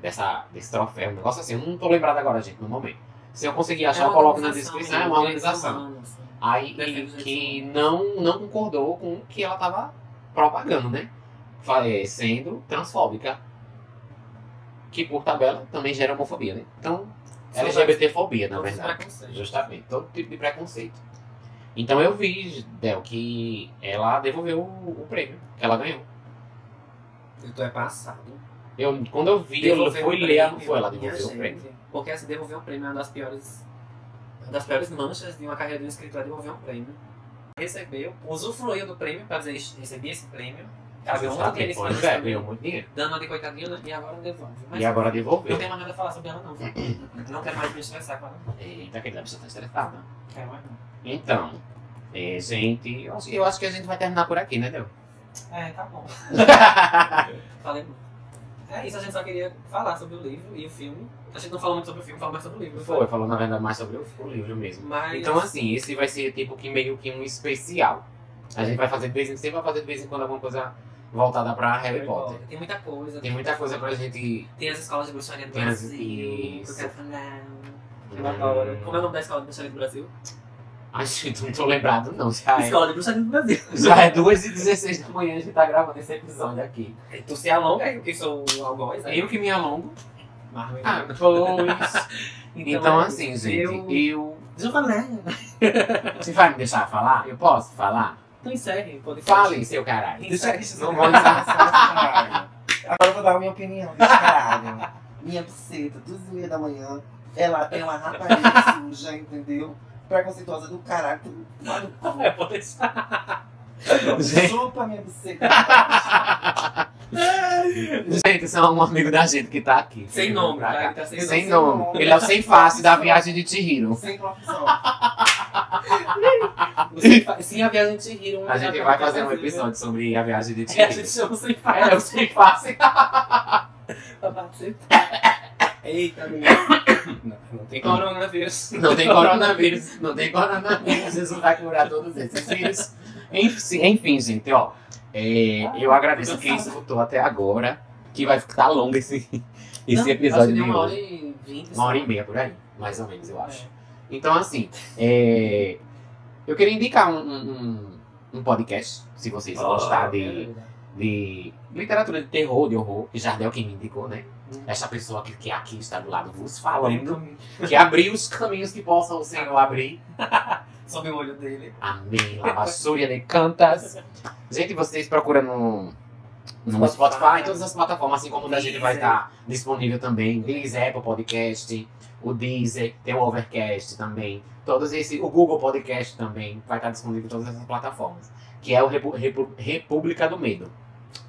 dessa, desse troféu, um negócio assim, eu não tô lembrado agora, gente, no momento. Se eu conseguir achar, É eu coloco na descrição, é né? uma organização. assim. Aí os que não, não concordou com o que ela tava propagando, né? É, Sendo transfóbica. Que por tabela também gera homofobia, né? Então, LGBTfobia, na verdade. Justamente, todo tipo de preconceito. Então eu vi, Del, que ela devolveu o, o prêmio que ela ganhou. Eu tô é passado. Eu, quando eu vi, eu Devolver fui ler, não foi ela devolveu o gente. prêmio. Porque assim, devolver um prêmio é uma das piores. Uma das piores manchas de uma carreira de um escritor é devolver um prêmio. Recebeu, usufruiu do prêmio pra dizer recebi esse prêmio. Ela ganhou muito dinheiro é, ganhou muito dinheiro. Dando uma de coitadinha, né? E agora devolve. Mas E agora Não devolveu. tem mais nada a falar sobre ela, não. Não quero mais me estressar com ela. não. Eita, aquele bicho tá estressado. Quero mais não. Então, é, gente, eu acho, eu acho que a gente vai terminar por aqui, né, Del? É, tá bom. Falei muito. É isso, a gente só queria falar sobre o livro e o filme. A gente não falou muito sobre o filme, falou mais sobre o livro. não Foi, falou na verdade mais sobre o, o livro mesmo. Mas. Então, assim, esse vai ser tipo que meio que um especial. A gente vai fazer de vez em sempre vai fazer de vez em quando alguma coisa voltada pra Harry, Potter. Tem muita coisa. Tem muita coisa pra gente. Tem as escolas de bruxaria do Tem as- Brasil. que isso. Eu quero falar. Eu adoro. Como é o nome da escola de bruxaria do Brasil? Ai, gente, não tô lembrado, não. Já é, Escola de bruxaria do Brasil. já é 2h16 da manhã, a gente tá gravando esse episódio aqui. Aí Tu se alonga, eu que sou o algoz. aí. Eu que me alongo. Marvel. Ah, pois. Então, é assim, gente, Eu... eu. Deixa eu falar. Você vai me deixar falar? Eu posso falar? Então encerre. Pode Fale, seu caralho. Encerre. Não vou encerrar. Agora eu vou dar a minha opinião desse caralho. Minha buceta, duas e meia da manhã, ela é uma rapariga suja, entendeu? Preconceituosa do caralho. Lá no cu. É, pode deixar. Gente. Chupa minha buceta. Gente, esse é um amigo da gente que tá aqui. Sem nome, tá? Ele tá sem Sem nome. nome. Ele é o sem face da viagem de Chihiro. Sem profissão. Sim, a viagem te riram. A gente vai fazer um episódio sobre a viagem de É, a Chihiro. gente chama sem É, o sem face. Eita, menino. Não, não tem coronavírus. Não tem coronavírus. Não tem coronavírus. Jesus vai curar todos esses vírus. Enfim, enfim, gente, ó. é, eu agradeço quem escutou até agora. Que vai ficar longo esse, esse Não, episódio de deu uma hora hoje. e vinte. Uma hora e meia por aí, mais ou menos, eu acho. Então, assim, é, eu queria indicar um, um, um- podcast, se vocês gostarem de, de literatura de terror, de horror, que Jardel quem me indicou, né? Essa pessoa que, que aqui está do lado vos falando, que abriu os caminhos que possam o Senhor abrir. Sob o olho dele. Amém. La Basúria de Cantas. Gente, vocês procuram no, no Spotify. Spotify, em todas as plataformas, assim como o da gente vai estar disponível também. Deezer, Apple Podcast, o Deezer, tem o Overcast também. Todos esse, o Google Podcast também vai estar disponível em todas essas plataformas. Que é o Repu- Repu- República do Medo.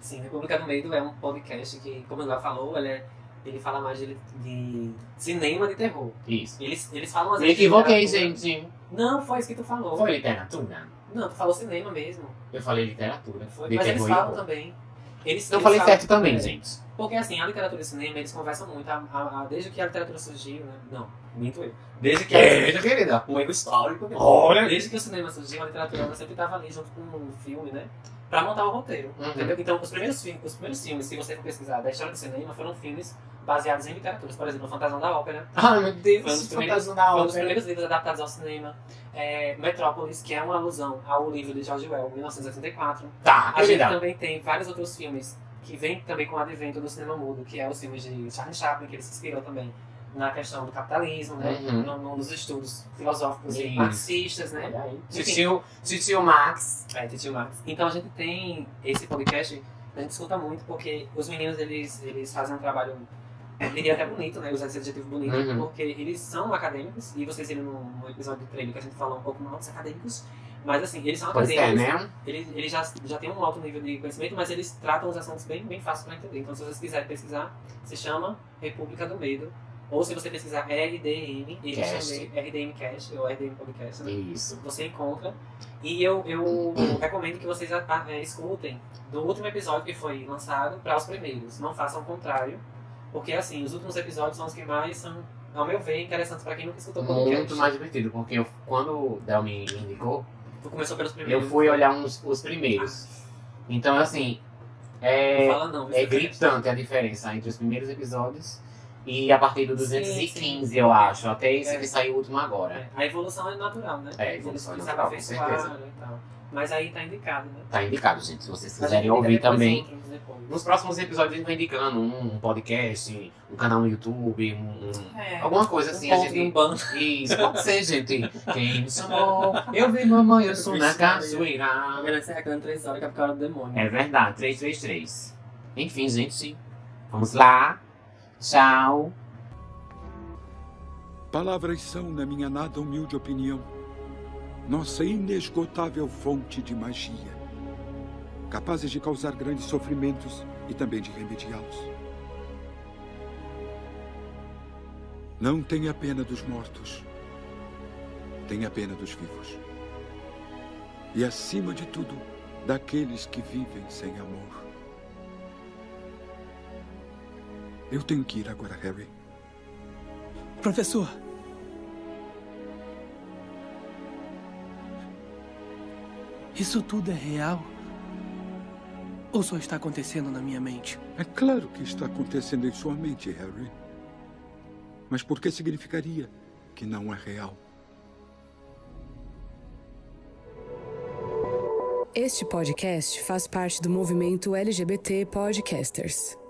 Sim, República do Medo é um podcast que, como ele já falou, ele, é- ele fala mais de, de cinema de terror. Isso. Eles, eles falam às Me vezes de equivoquei, gente. Não, foi isso que tu falou. Foi literatura? Não, tu falou cinema mesmo. Eu falei literatura. Foi. Mas eles falam também. Eles, Eu eles falei certo também, é. gente. Porque assim, a literatura e o cinema, eles conversam muito. A, a- a- desde que a literatura surgiu, né? Não, minto eu. Desde que Eita, querida. um erro histórico. Olha. Desde que o cinema surgiu, a literatura sempre estava ali junto com o filme, né? Pra montar o roteiro. Uhum. Entendeu? Então, os primeiros, filmes, os primeiros filmes, se você for pesquisar da história do cinema, foram filmes baseados em literaturas. Por exemplo, O Fantasma da Ópera. Ai, meu Foi um Deus, dos primeiros, da foi um dos ópera. primeiros livros adaptados ao cinema. É, Metrópolis, que é uma alusão ao livro de George Orwell, 1984. Tá, A gente querida. também tem vários outros filmes que vêm também com o advento do cinema mudo, que é os filmes de Charlie Chaplin, que ele se inspirou também na questão do capitalismo, né? Uhum. No- no- nos estudos filosóficos e marxistas, né? Titio, titio Max. É, Titio Max. Então a gente tem esse podcast, a gente escuta muito porque os meninos eles, eles fazem um trabalho, eu diria até bonito, né? Usar esse adjetivo bonito, Uhum. porque eles são acadêmicos, e vocês viram no, no episódio do trailer que a gente falou um pouco mal dos acadêmicos, mas assim, eles são Pois é, acadêmicos. né? Eles, eles já, já têm um alto nível de conhecimento, mas eles tratam os assuntos bem, bem fáceis para entender. Então, se vocês quiserem pesquisar, se chama República do Medo. Ou se você pesquisar RDM, Cast. também, RDM Cast ou RDM Podcast, né? Isso. você encontra. E eu, eu recomendo que vocês é, escutem do último episódio que foi lançado para os primeiros. Não façam o contrário. Porque, assim, os últimos episódios são os que mais são, ao meu ver, interessantes para quem nunca escutou o podcast. Muito mais divertido, porque eu, quando o Del me indicou, Tu começou pelos primeiros. eu fui olhar uns, os primeiros. Então, assim, é, Não fala não. é gritante a diferença entre os primeiros episódios e a partir do Sim, 215, sim. eu acho, até esse É. que saiu o último agora. É, a evolução é natural, né? É, a evolução é natural, com certeza. e tal. Mas aí tá indicado, né? Tá indicado, gente, se vocês A quiserem ouvir também. outros. Nos próximos episódios a gente vai indicando um, um podcast, um canal no YouTube, um, um- É. alguma coisa assim. um a ponto gente... num banco. Isso, pode ser, gente. Quem me chamou? Eu vi mamãe, eu sou na cachoeira. Melhor encerrar aqui três horas que é por causa do demônio. É verdade, 333. Enfim, gente. Vamos lá. Tchau. Palavras são, na minha nada humilde opinião, nossa inesgotável fonte de magia, capazes de causar grandes sofrimentos e também de remediá-los. Não tenha pena dos mortos, tenha pena dos vivos. E, acima de tudo, daqueles que vivem sem amor. Eu tenho que ir agora, Harry. Professor. Isso tudo é real? Ou só está acontecendo na minha mente? É claro que está acontecendo em sua mente, Harry. Mas por que significaria que não é real? Este podcast faz parte do movimento LGBT Podcasters.